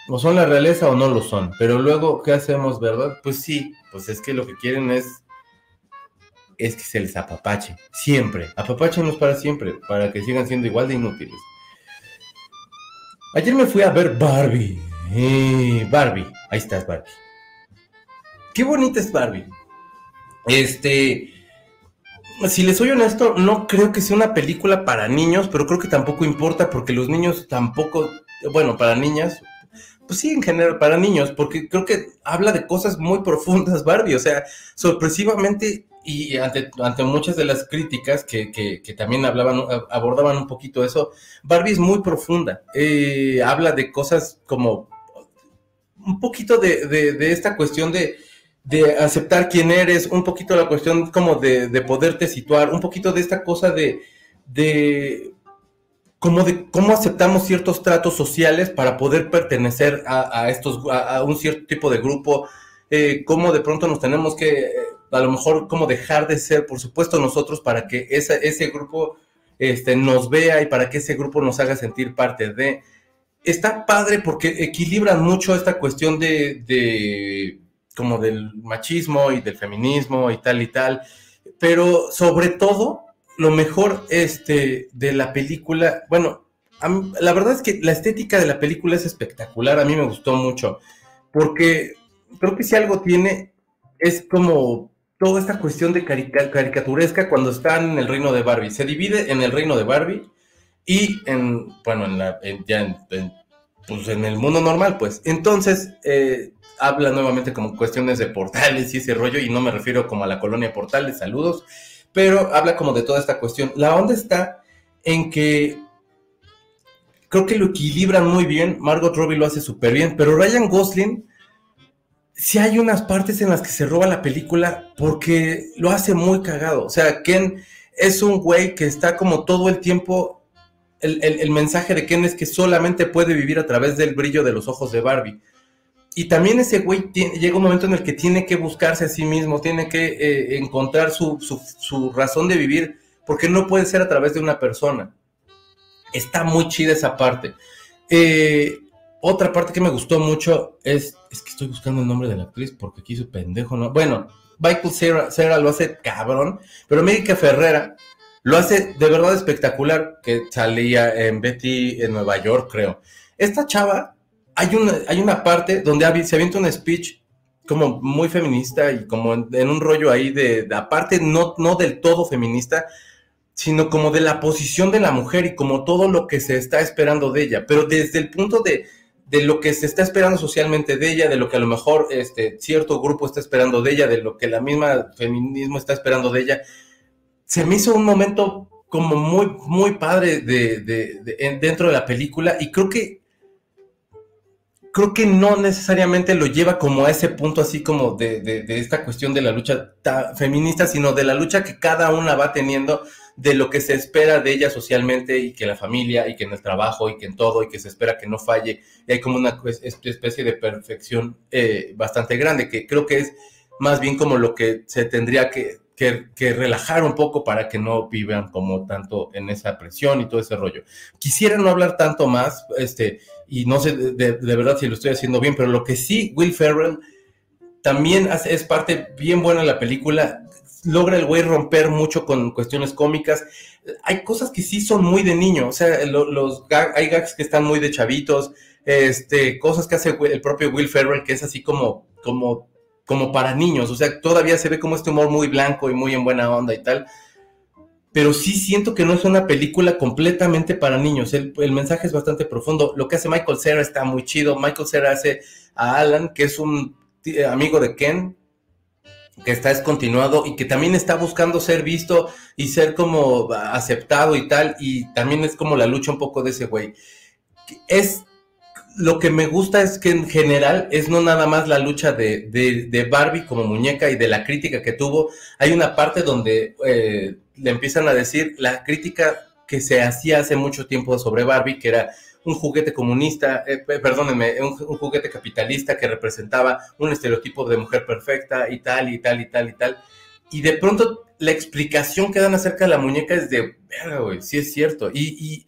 O son la realeza o no lo son. Pero luego, ¿qué hacemos, verdad? Pues sí, pues es que lo que quieren es, es que se les apapache. Siempre. Apapáchenos para siempre, para que sigan siendo igual de inútiles. Ayer me fui a ver Barbie. Eh, Barbie. Ahí estás, Barbie. Qué bonita es Barbie. Este si les soy honesto, no creo que sea una película para niños, pero creo que tampoco importa porque los niños tampoco, bueno, para niñas, pues sí, en general, para niños, porque creo que habla de cosas muy profundas, Barbie, o sea, sorpresivamente y ante, muchas de las críticas que, que, que, también hablaban, abordaban un poquito eso, Barbie es muy profunda, eh, habla de cosas como un poquito de, esta cuestión de de aceptar quién eres, un poquito la cuestión como de, de poderte situar, un poquito de esta cosa de, de, como de cómo aceptamos ciertos tratos sociales para poder pertenecer a, estos, a, un cierto tipo de grupo, eh, cómo de pronto nos tenemos que, a lo mejor, como dejar de ser, por supuesto, nosotros para que esa, ese grupo este, nos vea y para que ese grupo nos haga sentir parte de... Está padre porque equilibran mucho esta cuestión de, de como del machismo y del feminismo y tal y tal, pero sobre todo lo mejor este, de la película, bueno, mí, la verdad es que la estética de la película es espectacular, a mí me gustó mucho, porque creo que si algo tiene es como toda esta cuestión de carica caricaturesca cuando están en el reino de Barbie, se divide en el reino de Barbie y en, bueno, en la, en, ya en, en, pues en el mundo normal, pues. Entonces, eh, habla nuevamente como cuestiones de portales y ese rollo, y no me refiero como a la colonia portales, saludos, pero habla como de toda esta cuestión. La onda está en que creo que lo equilibran muy bien, Margot Robbie lo hace súper bien, pero Ryan Gosling, sí hay unas partes en las que se roba la película porque lo hace muy cagado. O sea, Ken es un güey que está como todo el tiempo, el, el, el mensaje de Ken es que solamente puede vivir a través del brillo de los ojos de Barbie y también ese güey llega un momento en el que tiene que buscarse a sí mismo, tiene que eh, encontrar su, su, su, razón de vivir, porque no puede ser a través de una persona. Está muy chida esa parte. Eh, otra parte que me gustó mucho es, es que estoy buscando el nombre de la actriz porque aquí su pendejo, ¿no? Bueno, Michael Cera, Cera lo hace cabrón, pero América Ferrera Lo hace de verdad espectacular, que salía en Betty en Nueva York, creo. Esta chava, hay una, hay una parte donde se avienta un speech como muy feminista y como en, un rollo ahí de, de, aparte no, no del todo feminista, sino como de la posición de la mujer y como todo lo que se está esperando de ella, pero desde el punto de, de lo que se está esperando socialmente de ella, de lo que a lo mejor este, cierto grupo está esperando de ella, de lo que la misma feminismo está esperando de ella, se me hizo un momento como muy, muy padre de, de, dentro de la película y creo que creo que no necesariamente lo lleva como a ese punto así como de, de esta cuestión de la lucha feminista, sino de la lucha que cada una va teniendo de lo que se espera de ella socialmente y que la familia y que en el trabajo y que en todo y que se espera que no falle. Y hay como una especie de perfección eh, bastante grande que creo que es más bien como lo que se tendría que, que, relajar un poco para que no vivan como tanto en esa presión y todo ese rollo. Quisiera no hablar tanto más, este, y no sé de, verdad si lo estoy haciendo bien, pero lo que sí, Will Ferrell también es parte bien buena de la película logra el güey romper mucho con cuestiones cómicas. Hay cosas que sí son muy de niño, o sea, hay gags que están muy de chavitos, este, cosas que hace el propio Will Ferrell que es así como, como, como para niños, o sea, todavía se ve como este humor muy blanco y muy en buena onda y tal. Pero sí siento que no es una película completamente para niños. El, mensaje es bastante profundo. Lo que hace Michael Cera está muy chido. Michael Cera hace a Alan, que es un amigo de Ken, que está descontinuado y que también está buscando ser visto y ser como aceptado y tal, y también es como la lucha un poco de ese güey. Es lo que me gusta es que en general es no nada más la lucha de, de, Barbie como muñeca y de la crítica que tuvo. Hay una parte donde eh, le empiezan a decir la crítica que se hacía hace mucho tiempo sobre Barbie, que era un juguete comunista, eh, perdónenme, un, juguete capitalista que representaba un estereotipo de mujer perfecta y tal y tal y tal y tal. Y de pronto la explicación que dan acerca de la muñeca es de, verga, güey, sí es cierto. Y,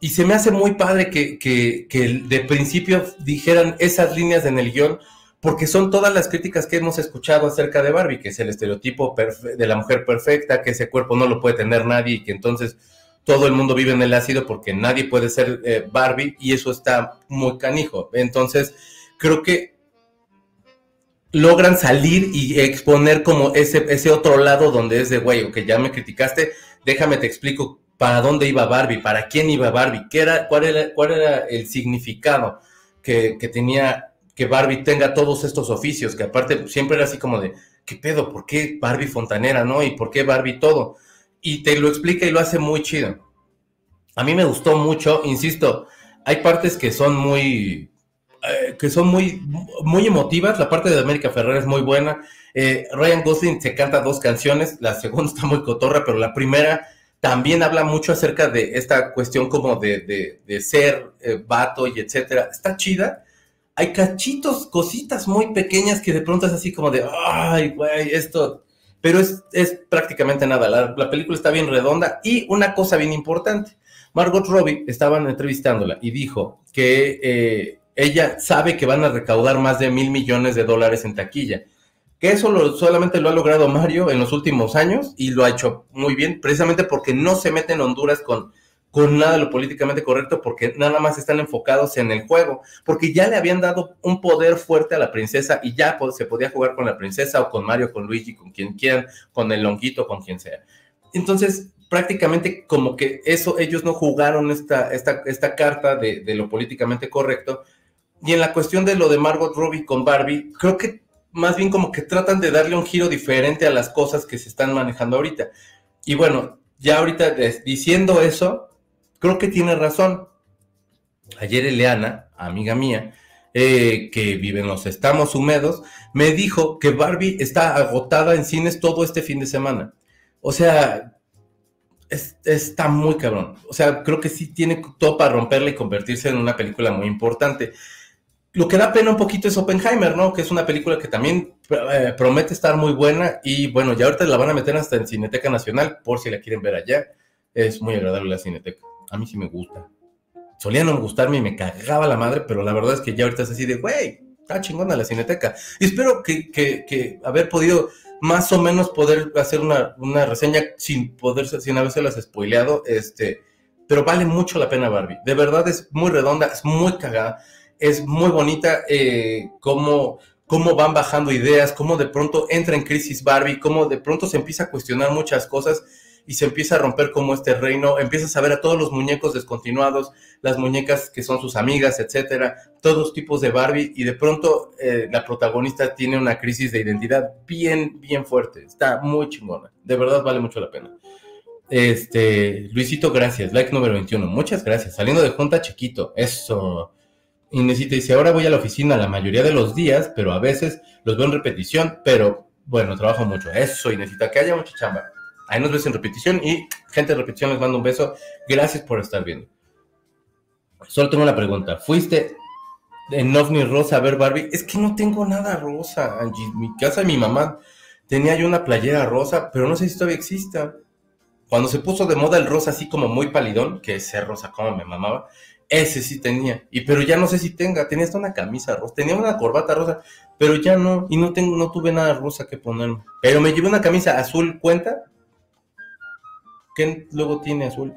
y, se me hace muy padre que, que, que, de principio dijeran esas líneas en el guion, porque son todas las críticas que hemos escuchado acerca de Barbie, que es el estereotipo de la mujer perfecta, que ese cuerpo no lo puede tener nadie y que entonces todo el mundo vive en el ácido porque nadie puede ser eh, Barbie y eso está muy canijo. Entonces, creo que logran salir y exponer como ese, ese otro lado donde es de, güey, ok, ya me criticaste, déjame te explico para dónde iba Barbie, para quién iba Barbie, qué era, cuál, era, cuál era el significado que, que tenía que Barbie tenga todos estos oficios, que aparte siempre era así como de, ¿qué pedo? ¿Por qué Barbie fontanera, no? ¿Y por qué Barbie todo? y te lo explica y lo hace muy chido. A mí me gustó mucho, insisto, hay partes que son muy, eh, que son muy, muy emotivas. La parte de América Ferrer es muy buena. Eh, Ryan Gosling se canta dos canciones, la segunda está muy cotorra, pero la primera también habla mucho acerca de esta cuestión como de, de, ser eh, vato y etcétera. Está chida. Hay cachitos, cositas muy pequeñas que de pronto es así como de, ay, güey, esto pero es, prácticamente nada. La, película está bien redonda y una cosa bien importante. Margot Robbie estaban entrevistándola y dijo que eh, ella sabe que van a recaudar más de mil millones de dólares en taquilla. Que eso solamente lo ha logrado Mario en los últimos años y lo ha hecho muy bien, precisamente porque no se mete en Honduras con con nada de lo políticamente correcto porque nada más están enfocados en el juego, porque ya le habían dado un poder fuerte a la princesa y ya se podía jugar con la princesa o con Mario, con Luigi, con quien quieran, con el longuito, con quien sea. Entonces, prácticamente como que eso, ellos no jugaron esta, esta, esta carta de, de lo políticamente correcto. Y en la cuestión de lo de Margot Robbie con Barbie, creo que más bien como que tratan de darle un giro diferente a las cosas que se están manejando ahorita. Y bueno, ya ahorita diciendo eso, creo que tiene razón. Ayer Eleana, amiga mía, eh, que vive en los estamos húmedos, me dijo que Barbie está agotada en cines todo este fin de semana. O sea, está muy cabrón. O sea, creo que sí tiene todo para romperla y convertirse en una película muy importante. Lo que da pena un poquito es Oppenheimer, ¿no? Que es una película que también eh, promete estar muy buena y bueno, ya ahorita la van a meter hasta en Cineteca Nacional por si la quieren ver allá. Es muy agradable la Cineteca a mí sí me gusta. Solía no gustarme y me cagaba la madre, pero la verdad es que ya ahorita es así de, güey, está chingona la cineteca. Y espero que, que, que haber podido más o menos poder hacer una, una reseña sin poder, sin las spoileado, este, pero vale mucho la pena Barbie. De verdad es muy redonda, es muy cagada, es muy bonita, eh, como cómo van bajando ideas, cómo de pronto entra en crisis Barbie, cómo de pronto se empieza a cuestionar muchas cosas y se empieza a romper como este reino, empiezas a ver a todos los muñecos descontinuados, las muñecas que son sus amigas, etcétera, todos tipos de Barbie y de pronto eh, la protagonista tiene una crisis de identidad bien, bien fuerte, está muy chingona, de verdad vale mucho la pena. Este, Luisito, gracias, like número 21, muchas gracias, saliendo de junta chiquito, eso. Inesita dice, ahora voy a la oficina la mayoría de los días, pero a veces los veo en repetición, pero bueno, trabajo mucho. Eso, Inesita, que haya mucha chamba. Ahí nos ves en repetición y gente de repetición les mando un beso. Gracias por estar viendo. Solo tengo una pregunta. ¿Fuiste en OVNI Rosa a ver Barbie? Es que no tengo nada rosa, Angie. Mi casa, mi mamá tenía yo una playera rosa, pero no sé si todavía exista. Cuando se puso de moda el rosa así como muy palidón, que ese rosa como me mamaba, ese sí tenía, y pero ya no sé si tenga, tenía hasta una camisa rosa, tenía una corbata rosa, pero ya no, y no tengo, no tuve nada rosa que ponerme. Pero me llevé una camisa azul, ¿cuenta? ¿Qué luego tiene azul?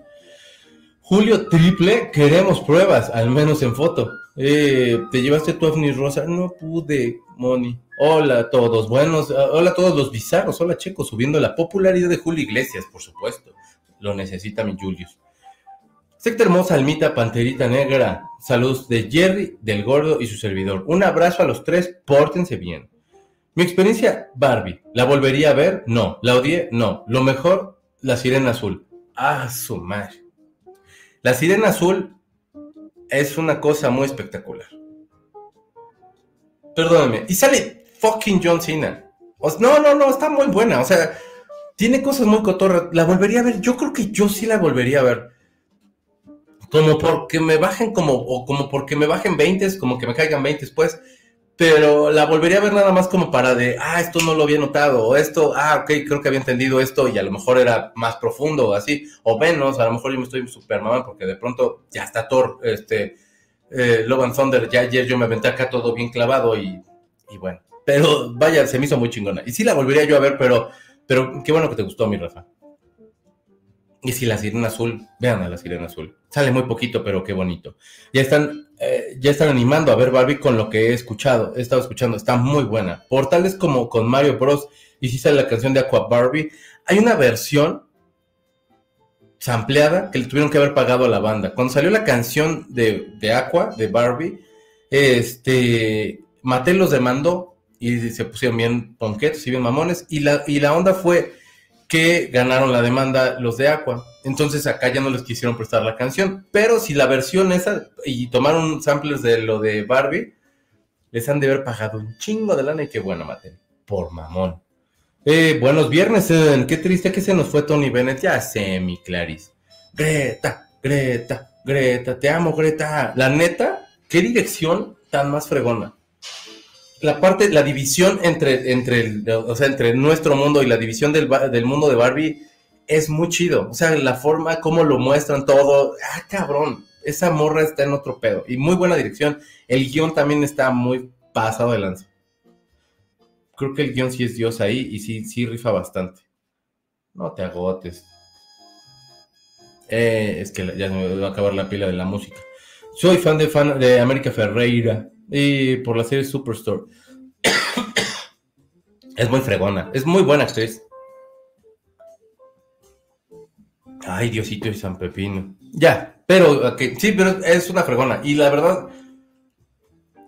Julio Triple, queremos pruebas, al menos en foto. Eh, ¿Te llevaste tu ovni rosa? No pude, Moni. Hola a todos, buenos, hola a todos los bizarros, hola Checo, subiendo la popularidad de Julio Iglesias, por supuesto. Lo necesita mi Julius. Secta hermosa, almita, panterita negra. Saludos de Jerry, del gordo y su servidor. Un abrazo a los tres, pórtense bien. Mi experiencia, Barbie. ¿La volvería a ver? No. ¿La odié? No. Lo mejor, la sirena azul. Ah, su madre. La sirena azul es una cosa muy espectacular. Perdóname. Y sale fucking John Cena. no, no, no, está muy buena. O sea, tiene cosas muy cotorras. ¿La volvería a ver? Yo creo que yo sí la volvería a ver como porque me bajen como, o como porque me bajen 20, como que me caigan 20 pues, pero la volvería a ver nada más como para de, ah, esto no lo había notado, o esto, ah, ok, creo que había entendido esto y a lo mejor era más profundo o así, o menos, a lo mejor yo me estoy super mamá porque de pronto ya está Thor, este, eh, Love Thunder, ya ayer yo me aventé acá todo bien clavado y, y bueno, pero vaya, se me hizo muy chingona. Y sí la volvería yo a ver, pero, pero qué bueno que te gustó, mi Rafa. Y si la sirena azul, vean a la sirena azul. Sale muy poquito, pero qué bonito. Ya están, eh, ya están animando a ver Barbie con lo que he escuchado. He estado escuchando, está muy buena. Portales como con Mario Bros. Y si sale la canción de Aqua Barbie. Hay una versión sampleada que le tuvieron que haber pagado a la banda. Cuando salió la canción de, de Aqua, de Barbie, este, Mattel los demandó y se pusieron bien ponquetos y bien mamones. Y la, y la onda fue que ganaron la demanda los de Aqua. Entonces acá ya no les quisieron prestar la canción. Pero si la versión esa, y tomaron samplers de lo de Barbie, les han de haber pagado un chingo de lana y qué bueno, Mate. Por mamón. Eh, buenos viernes, qué triste que se nos fue Tony Bennett. Ya sé, mi Clarice. Greta, Greta, Greta, te amo, Greta. La neta, qué dirección tan más fregona la parte, la división entre, entre, o sea, entre nuestro mundo y la división del, del, mundo de Barbie es muy chido. O sea, la forma, cómo lo muestran todo. Ah, cabrón. Esa morra está en otro pedo. Y muy buena dirección. El guion también está muy pasado de lanza. Creo que el guion sí es Dios ahí y sí, sí rifa bastante. No te agotes. Eh, es que ya me va a acabar la pila de la música. Soy fan de, fan de América Ferreira y por la serie Superstore. es muy fregona, es muy buena actriz. Ay, Diosito y San Pepino. Ya, pero sí, pero es una fregona. Y la verdad,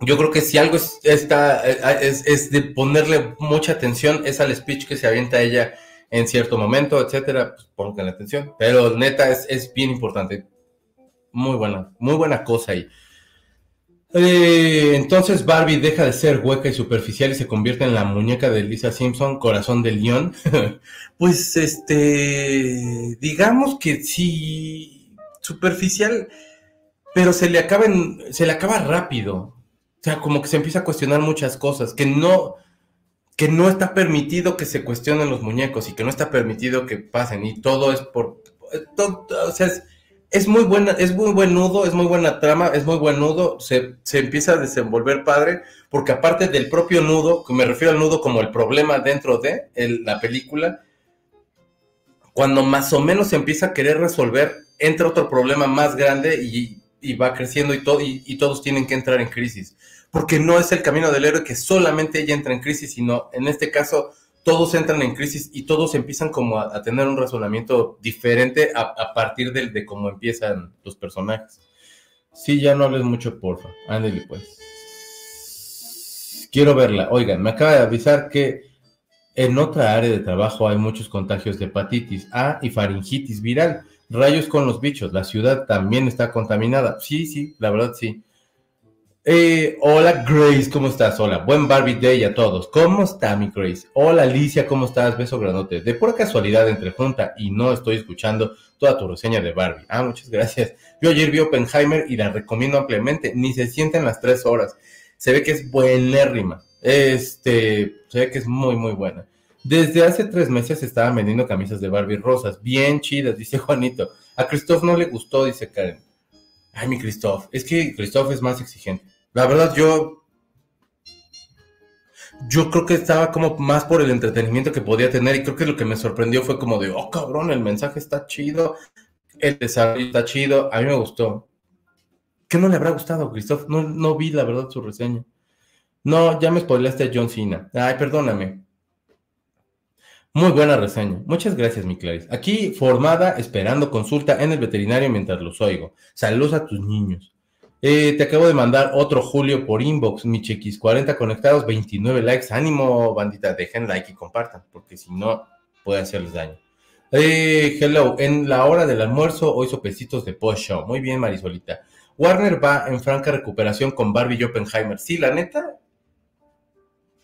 yo creo que si algo es, está, es, de ponerle mucha atención, es al speech que se avienta ella en cierto momento, etcétera, pues la atención. Pero neta, es, es bien importante. Muy buena, muy buena cosa ahí. Eh, entonces Barbie deja de ser hueca y superficial y se convierte en la muñeca de Lisa Simpson, corazón del león. pues este, digamos que sí, superficial, pero se le acaba se le acaba rápido. O sea, como que se empieza a cuestionar muchas cosas, que no, que no está permitido que se cuestionen los muñecos y que no está permitido que pasen y todo es por, todo, o sea, es, es muy buena, es muy buen nudo, es muy buena trama, es muy buen nudo, se, se, empieza a desenvolver padre, porque aparte del propio nudo, que me refiero al nudo como el problema dentro de la película, cuando más o menos se empieza a querer resolver, entra otro problema más grande y, y va creciendo y, todo, y, y, todos tienen que entrar en crisis. Porque no es el camino del héroe que solamente ella entra en crisis, sino en este caso todos entran en crisis y todos empiezan como a, tener un razonamiento diferente a, a partir de, de, cómo empiezan los personajes. Sí, ya no hables mucho, porfa. Ándale, pues. Quiero verla. Oigan, me acaba de avisar que en otra área de trabajo hay muchos contagios de hepatitis A y faringitis viral. Rayos con los bichos. La ciudad también está contaminada. Sí, sí, la verdad sí. Eh, hola Grace, ¿cómo estás? Hola, buen Barbie Day a todos. ¿Cómo está mi Grace? Hola Alicia, ¿cómo estás? Beso granote. De pura casualidad entre junta y no estoy escuchando toda tu reseña de Barbie. Ah, muchas gracias. Yo ayer vi Oppenheimer y la recomiendo ampliamente. Ni se sienten las tres horas. Se ve que es buenérrima. Este, se ve que es muy, muy buena. Desde hace tres meses estaban vendiendo camisas de Barbie rosas. Bien chidas, dice Juanito. A Christoph no le gustó, dice Karen. Ay, mi Christoph. Es que Christoph es más exigente. La verdad, yo. Yo creo que estaba como más por el entretenimiento que podía tener. Y creo que lo que me sorprendió fue como de, oh cabrón, el mensaje está chido. El desarrollo está chido. A mí me gustó. ¿Qué no le habrá gustado, Christoph? No, no vi la verdad su reseña. No, ya me spoilaste a John Cena. Ay, perdóname. Muy buena reseña. Muchas gracias, mi Clarice. Aquí formada, esperando consulta en el veterinario mientras los oigo. Saludos a tus niños. Eh, te acabo de mandar otro Julio por inbox, mi chequis, 40 conectados, 29 likes. Ánimo, bandita, dejen like y compartan, porque si no, puede hacerles daño. Eh, hello, en la hora del almuerzo, hoy sopecitos de post show. Muy bien, Marisolita. Warner va en franca recuperación con Barbie y Oppenheimer. Sí, la neta,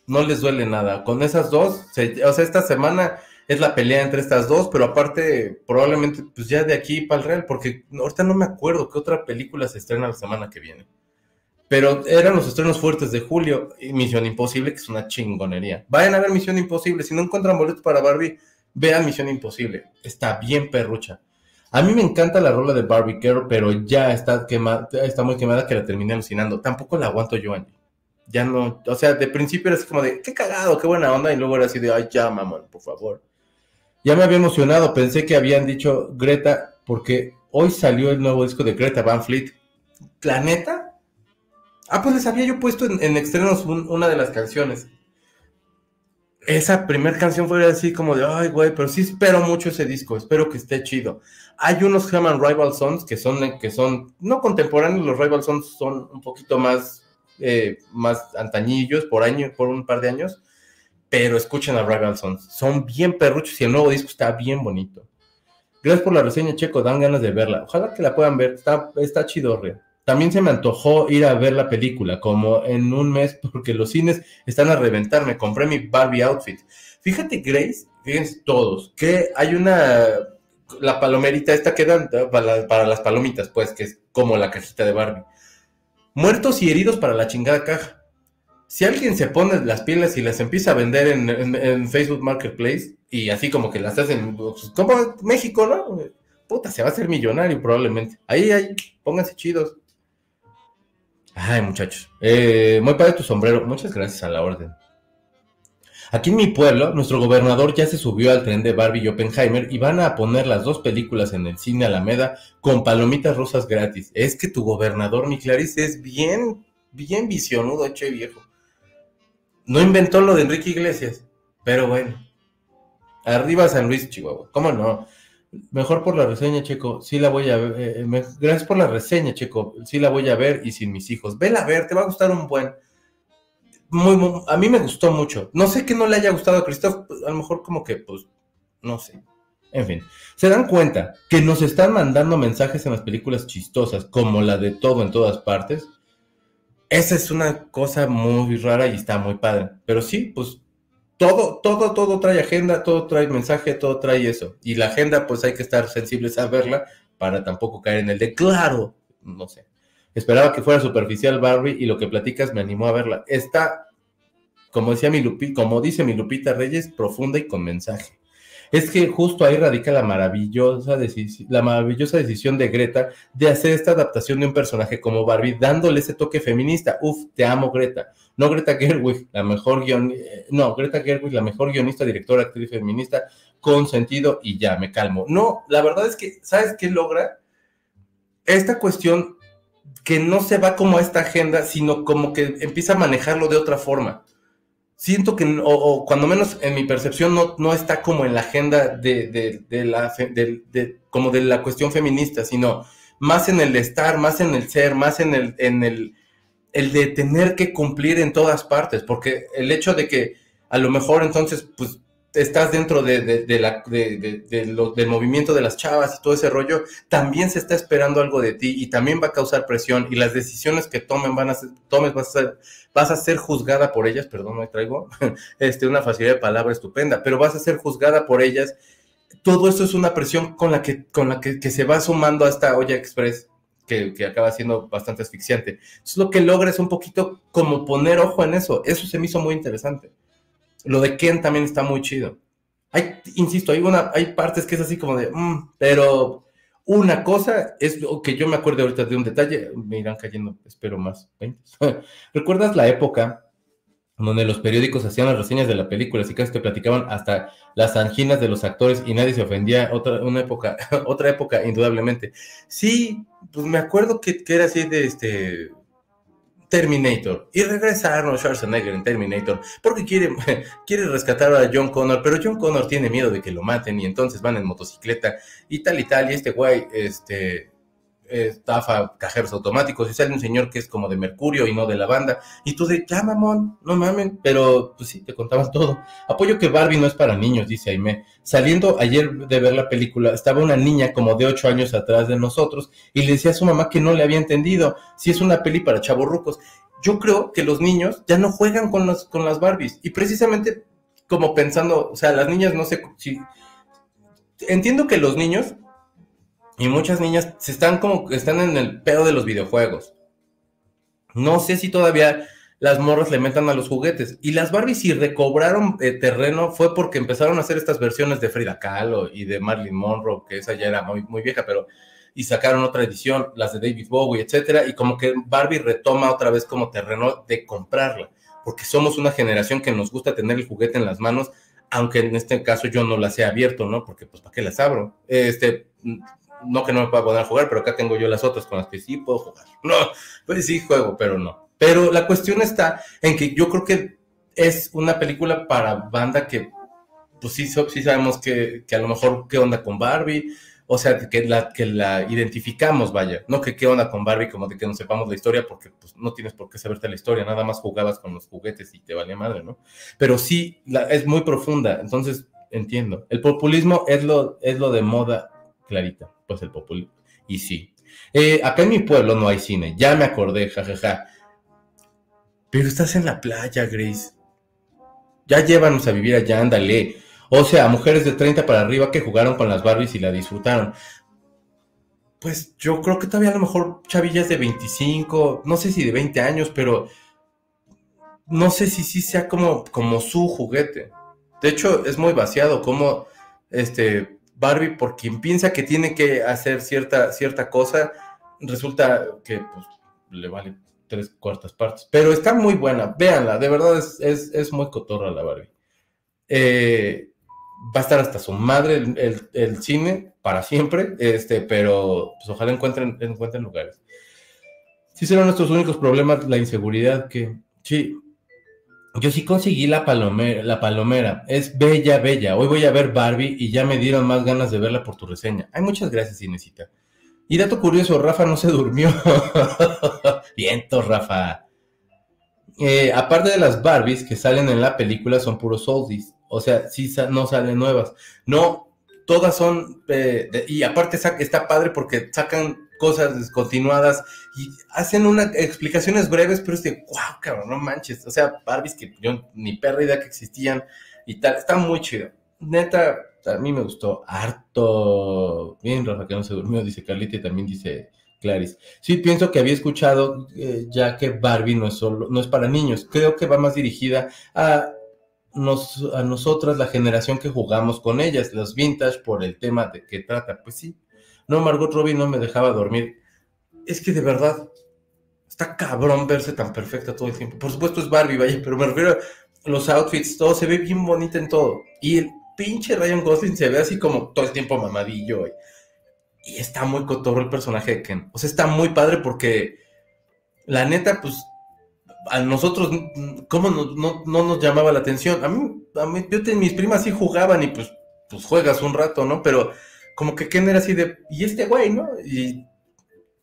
no les duele nada. Con esas dos, o sea, esta semana es la pelea entre estas dos, pero aparte, probablemente, pues ya de aquí para el Real, porque ahorita no me acuerdo qué otra película se estrena la semana que viene. Pero eran los estrenos fuertes de julio y Misión Imposible, que es una chingonería. Vayan a ver Misión Imposible. Si no encuentran boletos para Barbie, vean Misión Imposible. Está bien perrucha. A mí me encanta la rola de Barbie Girl, pero ya está, quemada, está muy quemada que la terminé alucinando. Tampoco la aguanto yo, Angie. Ya no, o sea, de principio era así como de, qué cagado, qué buena onda, y luego era así de, ay, ya, mamón, por favor. Ya me había emocionado, pensé que habían dicho Greta, porque hoy salió el nuevo disco de Greta Van Fleet. ¿La neta? Ah, pues les había yo puesto en, en estrenos un, una de las canciones. Esa primera canción fue así como de, ay, güey, pero sí espero mucho ese disco, espero que esté chido. Hay unos que llaman Rival Sons, que son, que son, no contemporáneos, los Rival Sons son un poquito más, eh, más antañillos, por año, por un par de años, pero escuchen a Rival son bien perruchos y el nuevo disco está bien bonito. Gracias por la reseña, Checo, dan ganas de verla. Ojalá que la puedan ver, está, está chidorre. También se me antojó ir a ver la película, como en un mes, porque los cines están a reventar. Me compré mi Barbie outfit. Fíjate, Grace, fíjense todos, que hay una. La palomerita, esta queda para, para, las palomitas, pues, que es como la cajita de Barbie. Muertos y heridos para la chingada caja. Si alguien se pone las pilas y las empieza a vender en, en, en Facebook Marketplace, y así como que las hacen, pues, como México, ¿no? Puta, se va a hacer millonario probablemente. Ahí, ahí, pónganse chidos. Ay, muchachos. Eh, muy padre tu sombrero. Muchas gracias a la orden. Aquí en mi pueblo, nuestro gobernador ya se subió al tren de Barbie y Oppenheimer y van a poner las dos películas en el cine Alameda con palomitas rosas gratis. Es que tu gobernador, mi Clarice, es bien, bien visionudo, che viejo. No inventó lo de Enrique Iglesias, pero bueno. Arriba San Luis, Chihuahua. ¿Cómo no? Mejor por la reseña, Checo. Sí la voy a ver. Eh, me, gracias por la reseña, Checo. Sí la voy a ver y sin mis hijos. Vela a ver, te va a gustar un buen. Muy, muy, a mí me gustó mucho. No sé que no le haya gustado a Christoph. A lo mejor como que, pues, no sé. En fin, se dan cuenta que nos están mandando mensajes en las películas chistosas, como la de todo en todas partes. Esa es una cosa muy rara y está muy padre. Pero sí, pues todo, todo, todo trae agenda, todo trae mensaje, todo trae eso. Y la agenda, pues hay que estar sensibles a verla para tampoco caer en el de claro, no sé. Esperaba que fuera superficial Barbie y lo que platicas me animó a verla. Está, como decía mi Lupi, como dice mi Lupita Reyes, profunda y con mensaje. Es que justo ahí radica la maravillosa, la maravillosa decisión de Greta de hacer esta adaptación de un personaje como Barbie, dándole ese toque feminista. Uf, te amo, Greta. No Greta Gerwig, la mejor. Eh, no, Greta Gerwig, la mejor guionista, directora, actriz feminista, con sentido y ya, me calmo. No, la verdad es que, ¿sabes qué logra? Esta cuestión que no se va como a esta agenda, sino como que empieza a manejarlo de otra forma. Siento que, o, cuando menos en mi percepción, no, no está como en la agenda de, la, como de la cuestión feminista, sino más en el estar, más en el ser, más en el, en el, el de tener que cumplir en todas partes, porque el hecho de que a lo mejor entonces, pues estás dentro del movimiento de las chavas y todo ese rollo, también se está esperando algo de ti y también va a causar presión y las decisiones que tomen van a ser, tomes vas a ser, vas a ser juzgada por ellas, perdón, me traigo este, una facilidad de palabra estupenda, pero vas a ser juzgada por ellas. Todo eso es una presión con la que, con la que, se va sumando a esta olla express que, que, acaba siendo bastante asfixiante. Entonces lo que logra es un poquito como poner ojo en eso. Eso se me hizo muy interesante. Lo de Ken también está muy chido. Hay, insisto, hay, una, hay partes que es así como de, mm", pero una cosa es que yo me acuerdo ahorita de un detalle, me irán cayendo, espero más. ¿Recuerdas la época donde los periódicos hacían las reseñas de la película, así que te platicaban hasta las anginas de los actores y nadie se ofendía, otra, una época, otra época, indudablemente. Sí, pues me acuerdo que, que era así de este Terminator. Y regresaron Schwarzenegger en Terminator porque quiere, quiere rescatar a John Connor, pero John Connor tiene miedo de que lo maten y entonces van en motocicleta y tal y tal. Y este güey, este, estafa cajeros automáticos y sale un señor que es como de Mercurio y no de la banda. Y tú de, ya mamón, no mamen, pero pues sí, te contaban todo. Apoyo que Barbie no es para niños, dice Aime. Saliendo ayer de ver la película, estaba una niña como de 8 años atrás de nosotros y le decía a su mamá que no le había entendido si es una peli para chavorrucos. Yo creo que los niños ya no juegan con, con las Barbies y precisamente como pensando, o sea, las niñas no sé si... Entiendo que los niños y muchas niñas se están como, están en el pedo de los videojuegos. No sé si todavía las morras le metan a los juguetes. Y las Barbies si recobraron eh, terreno fue porque empezaron a hacer estas versiones de Frida Kahlo y de Marilyn Monroe, que esa ya era muy, muy vieja, pero y sacaron otra edición, las de David Bowie, etcétera, y como que Barbie retoma otra vez como terreno de comprarla, porque somos una generación que nos gusta tener el juguete en las manos, aunque en este caso yo no las he abierto, ¿no? Porque pues ¿para qué las abro? Este no que no me pueda poder jugar, pero acá tengo yo las otras con las que sí puedo jugar. No, pues sí juego, pero no. Pero la cuestión está en que yo creo que es una película para banda que, pues sí, sí sabemos que, que a lo mejor qué onda con Barbie, o sea, que la, que la identificamos, vaya, no que qué onda con Barbie, como de que no sepamos la historia, porque pues no tienes por qué saberte la historia, nada más jugabas con los juguetes y te valía madre, ¿no? Pero sí, la, es muy profunda, entonces entiendo. El populismo es lo, es lo de moda clarita pues el populismo. Y sí. Eh, acá en mi pueblo no hay cine, ya me acordé, jajaja. Pero estás en la playa, Grace. Ya llévanos a vivir allá, ándale. O sea, mujeres de 30 para arriba que jugaron con las Barbies y la disfrutaron. Pues yo creo que todavía a lo mejor chavillas de 25, no sé si de 20 años, pero no sé si sí sea como, como su juguete. De hecho, es muy vaciado como este Barbie por quien piensa que tiene que hacer cierta, cierta cosa, resulta que pues, le vale tres cuartas partes. Pero está muy buena, véanla, de verdad es, es, muy cotorra la Barbie. Eh, va a estar hasta su madre el, cine para siempre, este, pero pues, ojalá encuentren, encuentren lugares. Si serán nuestros únicos problemas la inseguridad que, sí, yo sí conseguí la palomera, la palomera. Es bella, bella. Hoy voy a ver Barbie y ya me dieron más ganas de verla por tu reseña. Ay, muchas gracias, Inesita. Y dato curioso, Rafa no se durmió. Viento, Rafa. Eh, aparte de las Barbies que salen en la película, son puros oldies. O sea, sí no salen nuevas. No, todas son. Eh, y aparte está padre porque sacan cosas descontinuadas y hacen unas explicaciones breves, pero es de, wow, cabrón, no manches. O sea, Barbies que yo ni perra idea que existían y tal. Está muy chido. Neta, a mí me gustó harto. Bien, Rafa, que no se durmió, dice Carlita y también dice Clarice. Sí, pienso que había escuchado eh, ya que Barbie no es solo, no es para niños. Creo que va más dirigida a nos, a nosotras, la generación que jugamos con ellas, los vintage, por el tema de que trata. Pues sí, no, Margot Robbie no me dejaba dormir. Es que de verdad, está cabrón verse tan perfecta todo el tiempo. Por supuesto es Barbie, vaya, pero me refiero a los outfits, todo se ve bien bonita en todo. Y el pinche Ryan Gosling se ve así como todo el tiempo mamadillo. Y, y está muy cotorro el personaje de Ken. O sea, está muy padre porque la neta, pues a nosotros, ¿cómo no, no, nos llamaba la atención? A mí, a mí yo mis primas sí jugaban y pues, pues juegas un rato, ¿no? Pero como que Ken era así de, y este güey, ¿no? Y,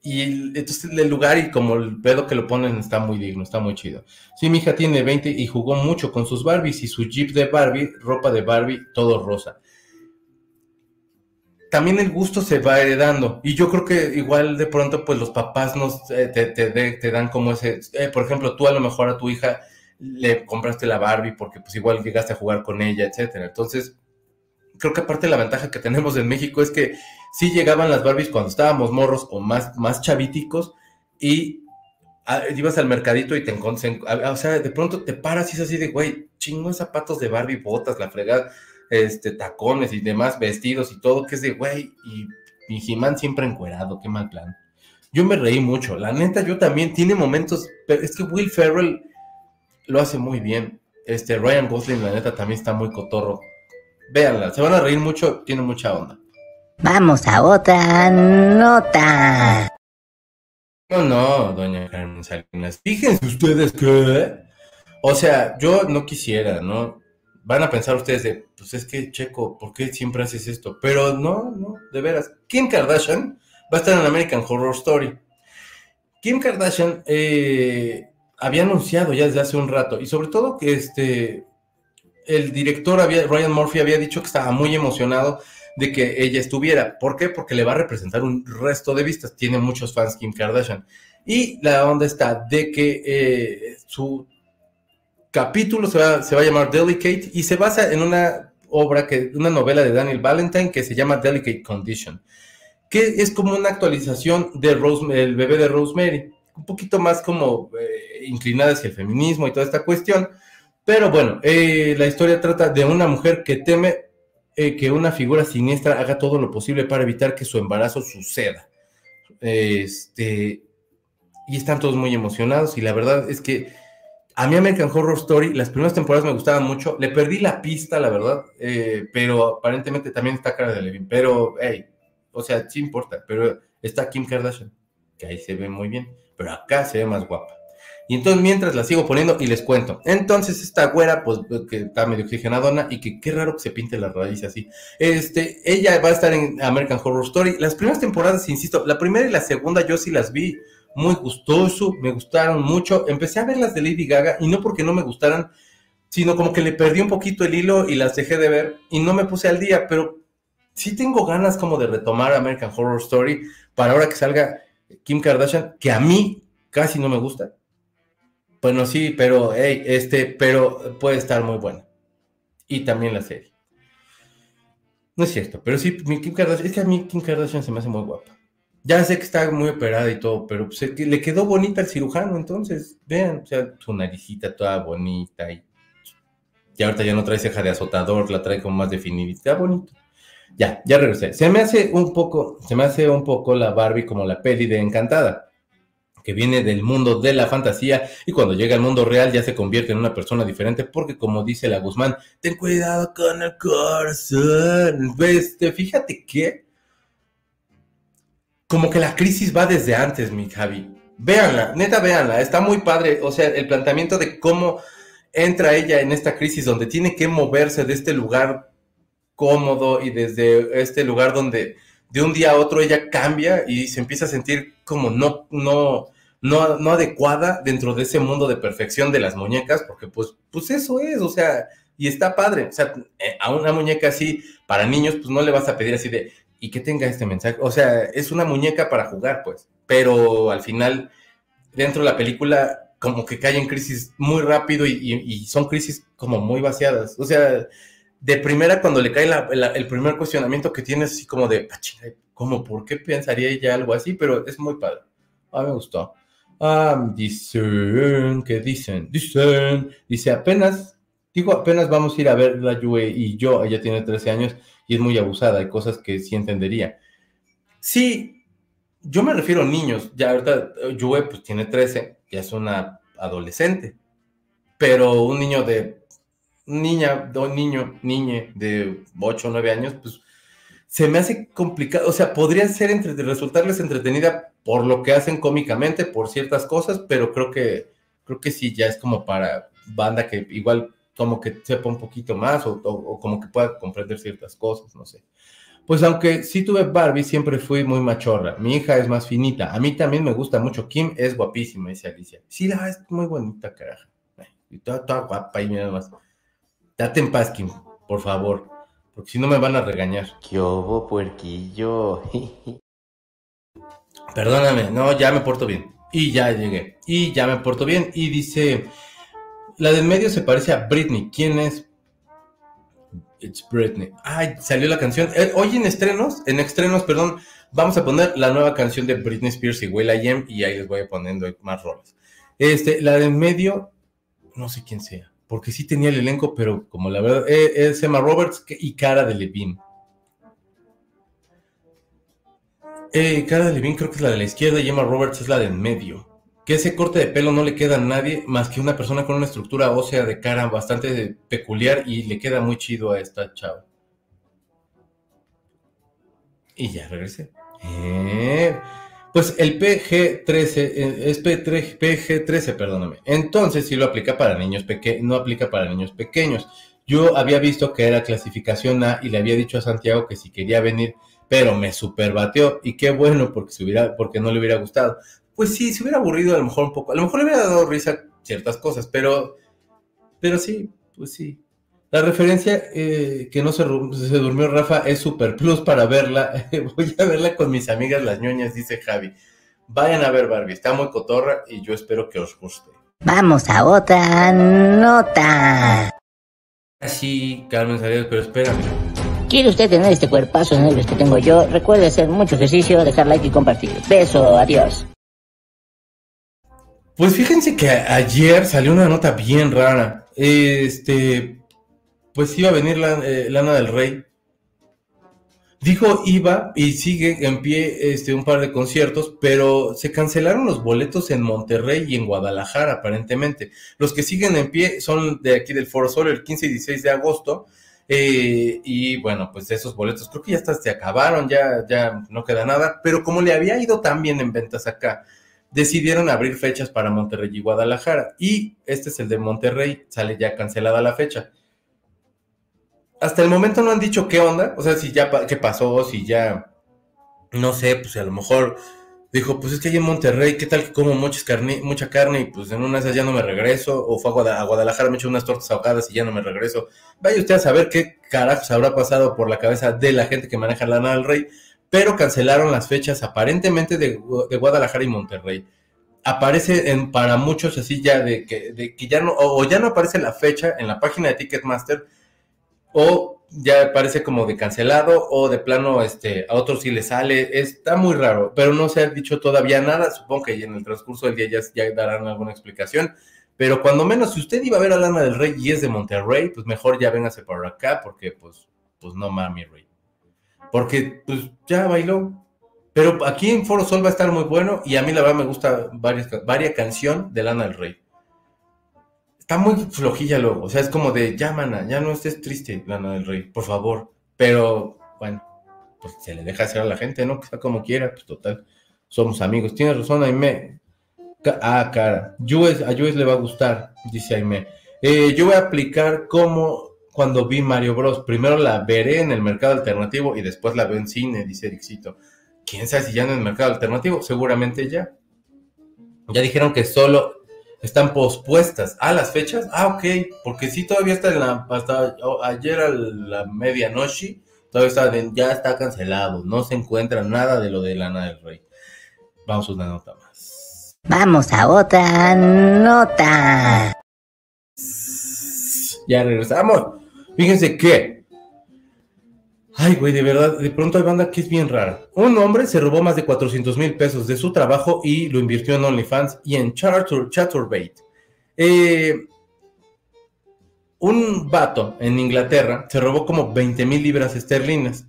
y entonces el lugar y como el pedo que lo ponen está muy digno, está muy chido. Sí, mi hija tiene 20 y jugó mucho con sus Barbies y su Jeep de Barbie, ropa de Barbie, todo rosa también el gusto se va heredando. Y yo creo que igual de pronto, pues los papás nos eh, te, te, dan como ese, eh, por ejemplo, tú a lo mejor a tu hija le compraste la Barbie porque pues igual llegaste a jugar con ella, etcétera. Entonces, creo que aparte la ventaja que tenemos en México es que sí llegaban las Barbies cuando estábamos morros o más, más chavíticos y ah, ibas al mercadito y te encontrás, o sea, de pronto te paras y es así de, güey, chingos zapatos de Barbie, botas, la fregada este, tacones y demás vestidos y todo, que es de, güey, y, y siempre encuerado, qué mal plan. Yo me reí mucho, la neta, yo también, tiene momentos, pero es que Will Ferrell lo hace muy bien. Este, Ryan Gosling, la neta, también está muy cotorro. Véanla, se van a reír mucho, tiene mucha onda. Vamos a otra nota. No, no, doña Carmen Salinas. Fíjense ustedes que... O sea, yo no quisiera, ¿no? van a pensar ustedes de, pues es que Checo, ¿por qué siempre haces esto? Pero no, no, de veras. Kim Kardashian va a estar en American Horror Story. Kim Kardashian eh, había anunciado ya desde hace un rato, y sobre todo que este, el director había, Ryan Murphy había dicho que estaba muy emocionado de que ella estuviera. ¿Por qué? Porque le va a representar un resto de vistas. Tiene muchos fans Kim Kardashian. Y la onda está de que eh, su capítulo se va, se va a llamar Delicate y se basa en una obra, que, una novela de Daniel Valentine que se llama Delicate Condition, que es como una actualización de Rose, el bebé de Rosemary, un poquito más como eh, inclinada hacia el feminismo y toda esta cuestión, pero bueno, eh, la historia trata de una mujer que teme eh, que una figura siniestra haga todo lo posible para evitar que su embarazo suceda. Este, y están todos muy emocionados y la verdad es que a mí American Horror Story, las primeras temporadas me gustaban mucho. Le perdí la pista, la verdad, eh, pero aparentemente también está cara de Levin. Pero, hey, o sea, sí importa, pero está Kim Kardashian, que ahí se ve muy bien, pero acá se ve más guapa. Y entonces mientras la sigo poniendo y les cuento. Entonces esta güera, pues que está medio oxigenadona y que qué raro que se pinte la raíz así. Este, ella va a estar en American Horror Story. Las primeras temporadas, insisto, la primera y la segunda yo sí las vi muy gustoso, me gustaron mucho. Empecé a ver las de Lady Gaga y no porque no me gustaran, sino como que le perdí un poquito el hilo y las dejé de ver y no me puse al día, pero sí tengo ganas como de retomar American Horror Story para ahora que salga Kim Kardashian, que a mí casi no me gusta. Bueno, sí, pero, hey, este, pero puede estar muy buena. Y también la serie. No es cierto, pero sí, mi Kim Kardashian, es que a mí Kim Kardashian se me hace muy guapa. Ya sé que está muy operada y todo, pero pues, le quedó bonita al cirujano, entonces, vean, o sea, su naricita toda bonita y, y ahorita ya no trae ceja de azotador, la trae como más definida, está bonito. Ya, ya regresé. Se me hace un poco, se me hace un poco la Barbie como la peli de Encantada, que viene del mundo de la fantasía y cuando llega al mundo real ya se convierte en una persona diferente porque como dice la Guzmán, ten cuidado con el corazón. Este, fíjate que como que la crisis va desde antes, mi Javi. Véanla, neta, véanla, está muy padre. O sea, el planteamiento de cómo entra ella en esta crisis donde tiene que moverse de este lugar cómodo y desde este lugar donde de un día a otro ella cambia y se empieza a sentir como no, no, no, no adecuada dentro de ese mundo de perfección de las muñecas, porque pues, pues eso es, o sea, y está padre. O sea, eh, a una muñeca así, para niños, pues no le vas a pedir así de, y que tenga este mensaje. O sea, es una muñeca para jugar, pues. Pero al final, dentro de la película, como que cae en crisis muy rápido y, son crisis como muy vaciadas. O sea, de primera, cuando le cae el primer cuestionamiento que tienes, así como de, ah, ¿cómo? ¿Por qué pensaría ella algo así? Pero es muy padre. Ah, me gustó. Ah, dicen, ¿qué dicen? Dicen, dice apenas Digo, apenas vamos a ir a ver la Yue y yo, ella tiene 13 años y es muy abusada, hay cosas que sí entendería. Sí, yo me refiero a niños, ya ahorita Yue pues tiene 13, ya es una adolescente, pero un niño de, niña, un niño, niñe de 8 o 9 años, pues se me hace complicado, o sea, podría ser entre, resultarles entretenida por lo que hacen cómicamente, por ciertas cosas, pero creo que, creo que sí, ya es como para banda que igual como que sepa un poquito más o, como que pueda comprender ciertas cosas, no sé. Pues aunque sí tuve Barbie, siempre fui muy machorra. Mi hija es más finita. A mí también me gusta mucho. Kim es guapísima, dice Alicia. Sí, la es muy bonita, carajo. Y toda, toda guapa y mira más. Date en paz, Kim, por favor. Porque si no me van a regañar. ¿Qué hubo, puerquillo? Perdóname, no, ya me porto bien. Y ya llegué. Y ya me porto bien. Y dice, la del medio se parece a Britney. ¿Quién es? It's Britney. Ay, salió la canción. Eh, hoy en estrenos, en estrenos, perdón, vamos a poner la nueva canción de Britney Spears y Will.i.am y ahí les voy poniendo más roles. Este, la del medio, no sé quién sea, porque sí tenía el elenco, pero como la verdad, eh, es Emma Roberts y Cara de Levine. Eh, Cara de Levine creo que es la de la izquierda y Emma Roberts es la del medio que ese corte de pelo no le queda a nadie más que una persona con una estructura ósea de cara bastante peculiar y le queda muy chido a esta chava. Y ya regresé. Eh, pues el PG13 eh, es PG13, perdóname. Entonces sí lo aplica para niños pequeños, no aplica para niños pequeños. Yo había visto que era clasificación A y le había dicho a Santiago que si quería venir, pero me superbateó y qué bueno porque, se hubiera, porque no le hubiera gustado pues sí, se hubiera aburrido a lo mejor un poco. A lo mejor le hubiera dado risa ciertas cosas, pero, pero sí, pues sí. La referencia eh, que no se, se, durmió Rafa es super plus para verla. Voy a verla con mis amigas las ñoñas, dice Javi. Vayan a ver Barbie, está muy cotorra y yo espero que os guste. Vamos a otra nota. Sí, Carmen Salidas, pero espérame. ¿Quiere usted tener este cuerpazo negro que tengo yo? Recuerde hacer mucho ejercicio, dejar like y compartir. Beso, adiós. Pues fíjense que ayer salió una nota bien rara. Este, pues iba a venir la, eh, Lana del Rey. Dijo iba y sigue en pie este, un par de conciertos, pero se cancelaron los boletos en Monterrey y en Guadalajara, aparentemente. Los que siguen en pie son de aquí del Foro Sol el 15 y 16 de agosto. Eh, y bueno, pues esos boletos creo que ya hasta se acabaron, ya, ya no queda nada. Pero como le había ido tan bien en ventas acá, decidieron abrir fechas para Monterrey y Guadalajara. Y este es el de Monterrey, sale ya cancelada la fecha. Hasta el momento no han dicho qué onda, o sea, si ya, qué pasó, si ya, no sé, pues a lo mejor dijo, pues es que hay en Monterrey, ¿qué tal que como carne, mucha carne y pues en una de esas ya no me regreso? O fue a, Guadalajara, me echo unas tortas ahogadas y ya no me regreso. Vaya usted a saber qué carajos habrá pasado por la cabeza de la gente que maneja la nada del rey pero cancelaron las fechas aparentemente de, Guadalajara y Monterrey. Aparece en, para muchos así ya de que ya no, o, ya no aparece la fecha en la página de Ticketmaster, o ya aparece como de cancelado, o de plano este, a otros sí le sale. Está muy raro, pero no se ha dicho todavía nada. Supongo que en el transcurso del día ya, darán alguna explicación. Pero cuando menos, si usted iba a ver a Lana del Rey y es de Monterrey, pues mejor ya véngase por acá, porque pues, pues no mami, Rey porque pues ya bailó. Pero aquí en Foro Sol va a estar muy bueno y a mí la verdad me gusta varias, varias canción de Lana del Rey. Está muy flojilla luego, o sea, es como de, ya mana, ya no estés triste, Lana del Rey, por favor. Pero bueno, pues se le deja hacer a la gente, ¿no? Que sea como quiera, pues total, somos amigos. Tienes razón, Aime. Ah, cara, a Juez le va a gustar, dice Aime. Eh, yo voy a aplicar como cuando vi Mario Bros. Primero la veré en el mercado alternativo y después la veo en cine, dice Ericito. ¿Quién sabe si ya en el mercado alternativo? Seguramente ya. Ya dijeron que solo están pospuestas a las fechas. Ah, ok, porque sí, todavía está en la, hasta ayer a la medianoche, todavía está, ya está cancelado, no se encuentra nada de lo de Lana del Rey. Vamos a una nota más. Vamos a otra nota. Ya regresamos. Fíjense que. Ay, güey, de verdad, de pronto hay banda que es bien rara. Un hombre se robó más de 400 mil pesos de su trabajo y lo invirtió en OnlyFans y en Chaturbate. Eh, un vato en Inglaterra se robó como 20 mil libras esterlinas,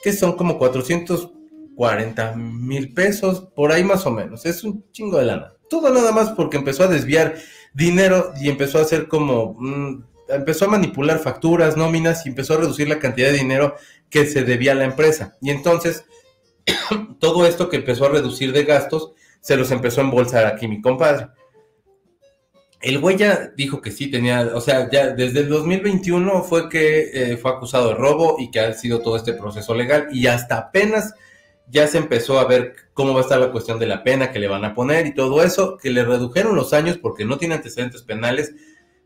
que son como 440 mil pesos, por ahí más o menos. Es un chingo de lana. Todo nada más porque empezó a desviar dinero y empezó a hacer como... mm, empezó a manipular facturas, nóminas y empezó a reducir la cantidad de dinero que se debía a la empresa. Y entonces, todo esto que empezó a reducir de gastos, se los empezó a embolsar aquí mi compadre. El güey ya dijo que sí tenía, o sea, ya desde el 2021 fue que eh, fue acusado de robo y que ha sido todo este proceso legal y hasta apenas ya se empezó a ver cómo va a estar la cuestión de la pena que le van a poner y todo eso, que le redujeron los años porque no tiene antecedentes penales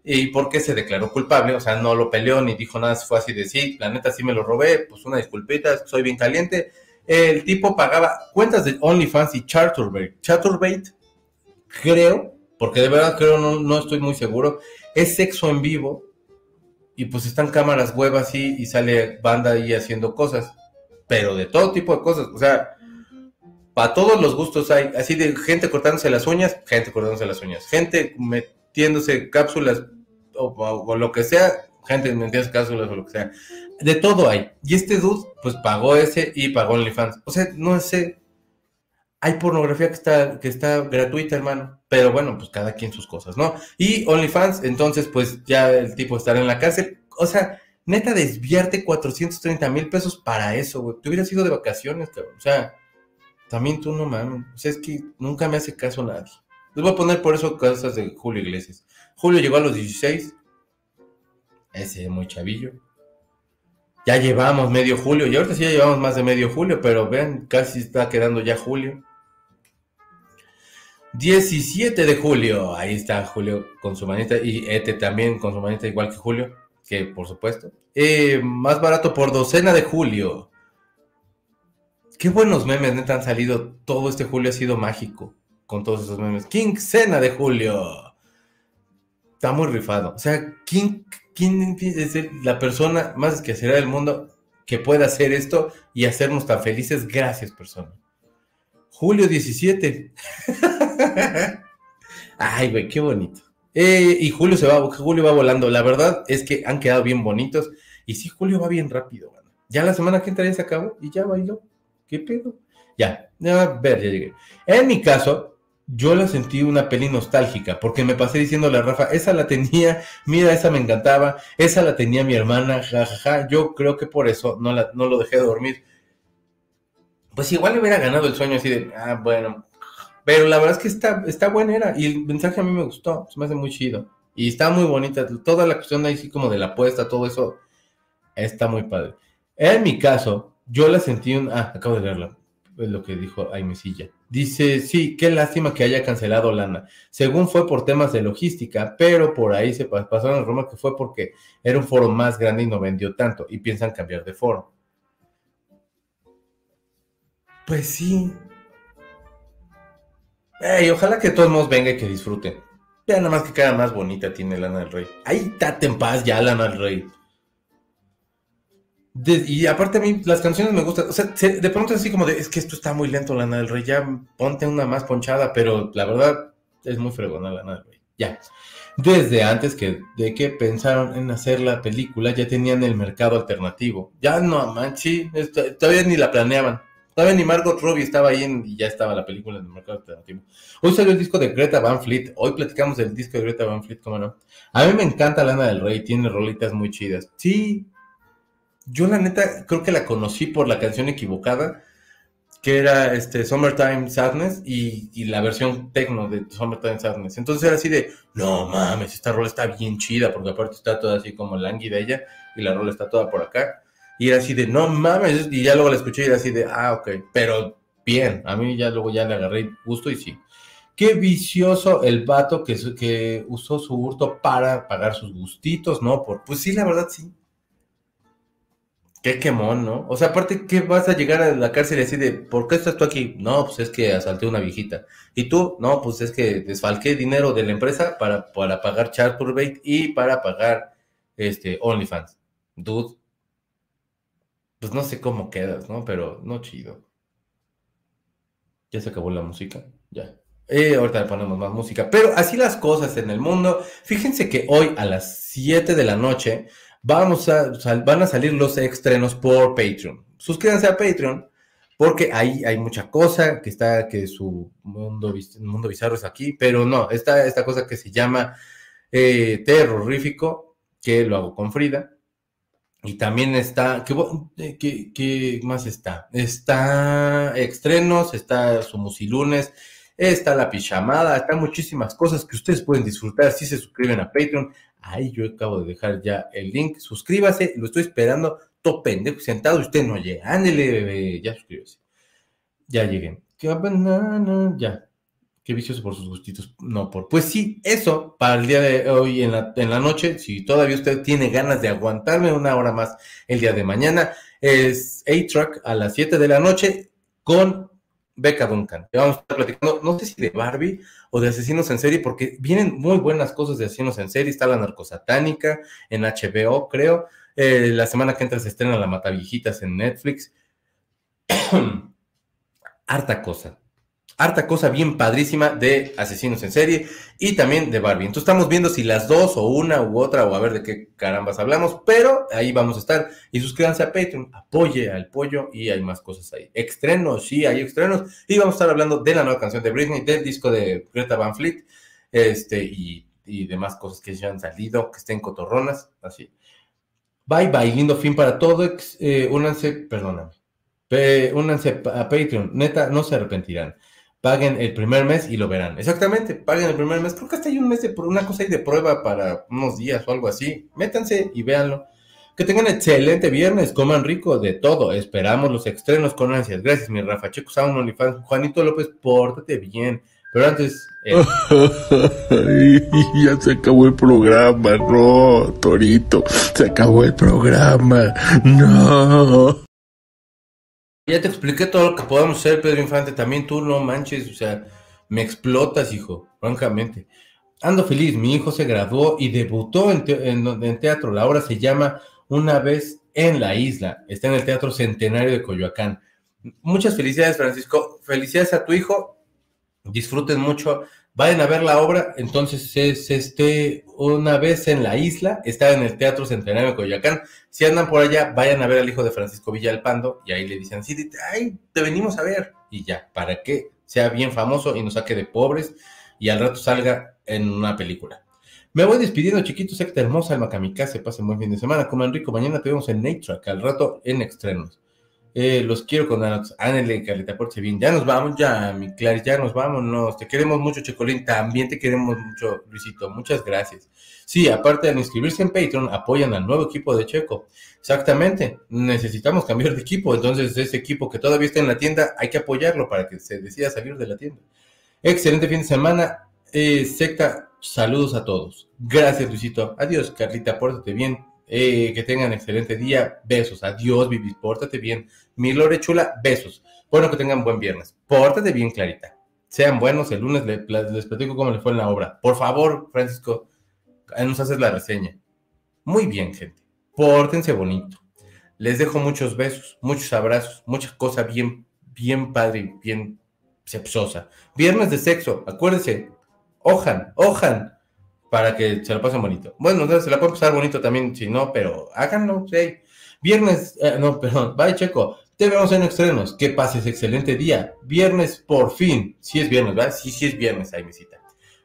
y porque se declaró culpable, o sea, no lo peleó ni dijo nada, fue así de sí, la neta sí me lo robé, pues una disculpita, soy bien caliente. El tipo pagaba cuentas de OnlyFans y Charturbate. Charturbate, creo, porque de verdad creo, no, no estoy muy seguro, es sexo en vivo y pues están cámaras web así y sale banda ahí haciendo cosas, pero de todo tipo de cosas, o sea, para todos los gustos hay, así de gente cortándose las uñas, gente cortándose las uñas, gente metiéndose cápsulas o, lo que sea, gente metiéndose cápsulas o lo que sea, de todo hay. Y este dude, pues pagó ese y pagó OnlyFans. O sea, no sé, hay pornografía que está, que está gratuita, hermano. Pero bueno, pues cada quien sus cosas, ¿no? Y OnlyFans, entonces, pues ya el tipo estará en la cárcel. O sea, neta, desviarte 430 mil pesos para eso, güey. Te hubieras ido de vacaciones, cabrón. O sea, también tú no mames. O sea, es que nunca me hace caso nadie. Les voy a poner por eso cosas de Julio Iglesias. Julio llegó a los 16. Ese muy chavillo. Ya llevamos medio julio, y ahorita sí ya llevamos más de medio julio, pero vean, casi está quedando ya julio. 17 de julio, ahí está Julio con su manita, y Ete también con su manita, igual que Julio, que por supuesto. Eh, más barato por docena de julio. Qué buenos memes, neta, han salido. Todo este julio ha sido mágico con todos esos memes. Quincena de julio. Está muy rifado. O sea, ¿quién, quién es la persona más esquecera del mundo que pueda hacer esto y hacernos tan felices? Gracias, persona. Julio 17. Ay, güey, qué bonito. Eh, y Julio se va, Julio va volando. La verdad es que han quedado bien bonitos. Y sí, Julio va bien rápido, mano. Ya la semana que entra ya se acabó y ya bailó. ¿Qué pedo? Ya, a ver, ya llegué. En mi caso, yo la sentí una peli nostálgica, porque me pasé diciéndole a Rafa, esa la tenía, mira, esa me encantaba, esa la tenía mi hermana, jajaja. Yo creo que por eso no, la, no lo dejé de dormir. Pues igual le hubiera ganado el sueño así de, ah, bueno. Pero la verdad es que está, está buena era, y el mensaje a mí me gustó, se me hace muy chido. Y está muy bonita, toda la cuestión ahí sí como de la apuesta, todo eso, está muy padre. En mi caso, yo la sentí un... Ah, acabo de leerla. Es lo que dijo Aimesilla. Dice, sí, qué lástima que haya cancelado Lana. Según fue por temas de logística, pero por ahí se pa- pasaron el rumor que fue porque era un foro más grande y no vendió tanto. Y piensan cambiar de foro. Pues sí. Ey, ojalá que todos modos venga y que disfruten. Ya nada más que cada más bonita tiene Lana del Rey. Ahí tate en paz ya, Lana del Rey. Y aparte a mí las canciones me gustan, o sea, se- de pronto así como de, es que esto está muy lento, Lana del Rey, ya ponte una más ponchada, pero la verdad es muy fregona Lana del Rey, ya. Desde antes que, de que pensaron en hacer la película, ya tenían el mercado alternativo. Ya no, man, sí, esto- todavía ni la planeaban. Todavía ni Margot Robbie estaba ahí y ya estaba la película en el mercado alternativo. Hoy salió el disco de Greta Van Fleet. Hoy platicamos del disco de Greta Van Fleet, cómo no. A mí me encanta Lana del Rey, tiene rolitas muy chidas. Sí, yo la neta creo que la conocí por la canción equivocada, que era este Summertime Sadness y, y la versión techno de Summertime Sadness. Entonces era así de, no mames, esta rola está bien chida, porque aparte está toda así como lánguida ella y la rola está toda por acá. Y era así de, no mames, y ya luego la escuché y era así de, ah, ok, pero bien, a mí ya luego ya le agarré gusto y sí. Qué vicioso el vato que, que usó su hurto para pagar sus gustitos, ¿no? Por, pues sí, la verdad sí. Qué quemón, ¿no? O sea, aparte, ¿qué vas a llegar a la cárcel y decir de, ¿por qué estás tú aquí? No, pues es que asalté una viejita. ¿Y tú? No, pues es que desfalqué dinero de la empresa para, para pagar Charturbate y para pagar este OnlyFans. Dude. Pues no sé cómo quedas, ¿no? Pero no chido. Ya se acabó la música. Ya. Eh, ahorita le ponemos más música. Pero así las cosas en el mundo. Fíjense que hoy a las 7 de la noche vamos a, van a salir los estrenos por Patreon. Suscríbanse a Patreon porque ahí hay mucha cosa que está, que su mundo, mundo bizarro es aquí, pero no, está esta cosa que se llama eh, terrorífico, que lo hago con Frida. Y también está, ¿qué, qué, más está? Está estrenos, está su musilunes, está la pijamada, está muchísimas cosas que ustedes pueden disfrutar si se suscriben a Patreon. Ahí yo acabo de dejar ya el link. Suscríbase, lo estoy esperando. Todo pendejo, sentado, usted no llega. Ándele, bebé, ya suscríbase. Ya llegué. Ya. Qué vicioso por sus gustitos. No, por. Pues sí, eso para el día de hoy en la, en la noche. Si todavía usted tiene ganas de aguantarme una hora más el día de mañana, es A-Truck a las 7 de la noche con Becca Duncan. Vamos a estar platicando, no sé si de Barbie o de asesinos en serie, porque vienen muy buenas cosas de asesinos en serie. Está la narcosatánica en HBO, creo. Eh, la semana que entra se estrena La Mataviejitas en Netflix. Harta cosa harta cosa bien padrísima de asesinos en serie y también de Barbie. Entonces estamos viendo si las dos o una u otra o a ver de qué carambas hablamos, pero ahí vamos a estar. Y suscríbanse a Patreon, apoye al pollo y hay más cosas ahí. Estrenos, sí, hay estrenos. Y vamos a estar hablando de la nueva canción de Britney, del disco de Greta Van Fleet, este, y, y demás cosas que ya han salido, que estén cotorronas, así. Bye bye, lindo fin para todos. Eh, únanse, perdóname. únanse a Patreon, neta, no se arrepentirán paguen el primer mes y lo verán. Exactamente, paguen el primer mes. Creo que hasta hay un mes de una cosa ahí de prueba para unos días o algo así. Métanse y véanlo. Que tengan excelente viernes, coman rico de todo. Esperamos los estrenos con ansias. Gracias, mi Rafa. Checo Sound, OnlyFans. Juanito López, pórtate bien. Pero antes. Eh. ya se acabó el programa, no, Torito. Se acabó el programa. No. Ya te expliqué todo lo que podemos hacer, Pedro Infante. También tú no manches, o sea, me explotas, hijo, francamente. Ando feliz, mi hijo se graduó y debutó en, teatro. La obra se llama Una vez en la isla. Está en el Teatro Centenario de Coyoacán. Muchas felicidades, Francisco. Felicidades a tu hijo. Disfruten mucho Vayan a ver la obra, entonces es este una vez en la isla, está en el Teatro Centenario de Coyoacán. Si andan por allá, vayan a ver al hijo de Francisco Villalpando y ahí le dicen, sí, ay, te venimos a ver. Y ya, para que sea bien famoso y nos saque de pobres y al rato salga en una película. Me voy despidiendo, chiquitos, secta hermosa, el Macamicase, pasen buen fin de semana, como Enrico, mañana te vemos en Nate al rato en estrenos. Eh, los quiero con Ánele, Carlita, porche bien. Ya nos vamos, ya, mi Clary, ya nos vamos. Te queremos mucho, Checolín. También te queremos mucho, Luisito. Muchas gracias. Sí, aparte de inscribirse en Patreon, apoyan al nuevo equipo de Checo. Exactamente. Necesitamos cambiar de equipo. Entonces, ese equipo que todavía está en la tienda, hay que apoyarlo para que se decida salir de la tienda. Excelente fin de semana. Eh, secta, saludos a todos. Gracias, Luisito. Adiós, Carlita, pórtate bien. Eh, que tengan excelente día. Besos. Adiós, Vivi. Pórtate bien. Mi Lore Chula, besos. Bueno, que tengan buen viernes. Pórtate bien, Clarita. Sean buenos. El lunes les, platico cómo les fue en la obra. Por favor, Francisco, nos haces la reseña. Muy bien, gente. Pórtense bonito. Les dejo muchos besos, muchos abrazos, muchas cosas bien, bien padre bien sepsosa. Viernes de sexo, acuérdense. Ojan, ojan para que se lo pasen bonito. Bueno, se la pueden pasar bonito también, si no, pero háganlo, sí. Viernes, eh, no, perdón, bye Checo, te vemos en estrenos, que pases excelente día. Viernes, por fin, si es viernes, ¿verdad? Sí, sí es viernes, ahí visita.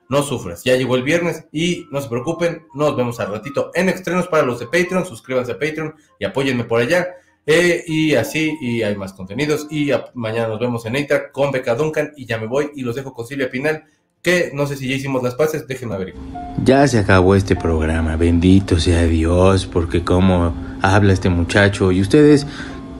No sufras, ya llegó el viernes y no se preocupen, nos vemos al ratito en estrenos para los de Patreon, suscríbanse a Patreon y apóyenme por allá. Eh, y así, y hay más contenidos. Y mañana nos vemos en EITRA con Beca Duncan. Y ya me voy y los dejo con Silvia Pinal que no sé si ya hicimos las paces, déjenme ver. Ya se acabó este programa, bendito sea Dios, porque como habla este muchacho y ustedes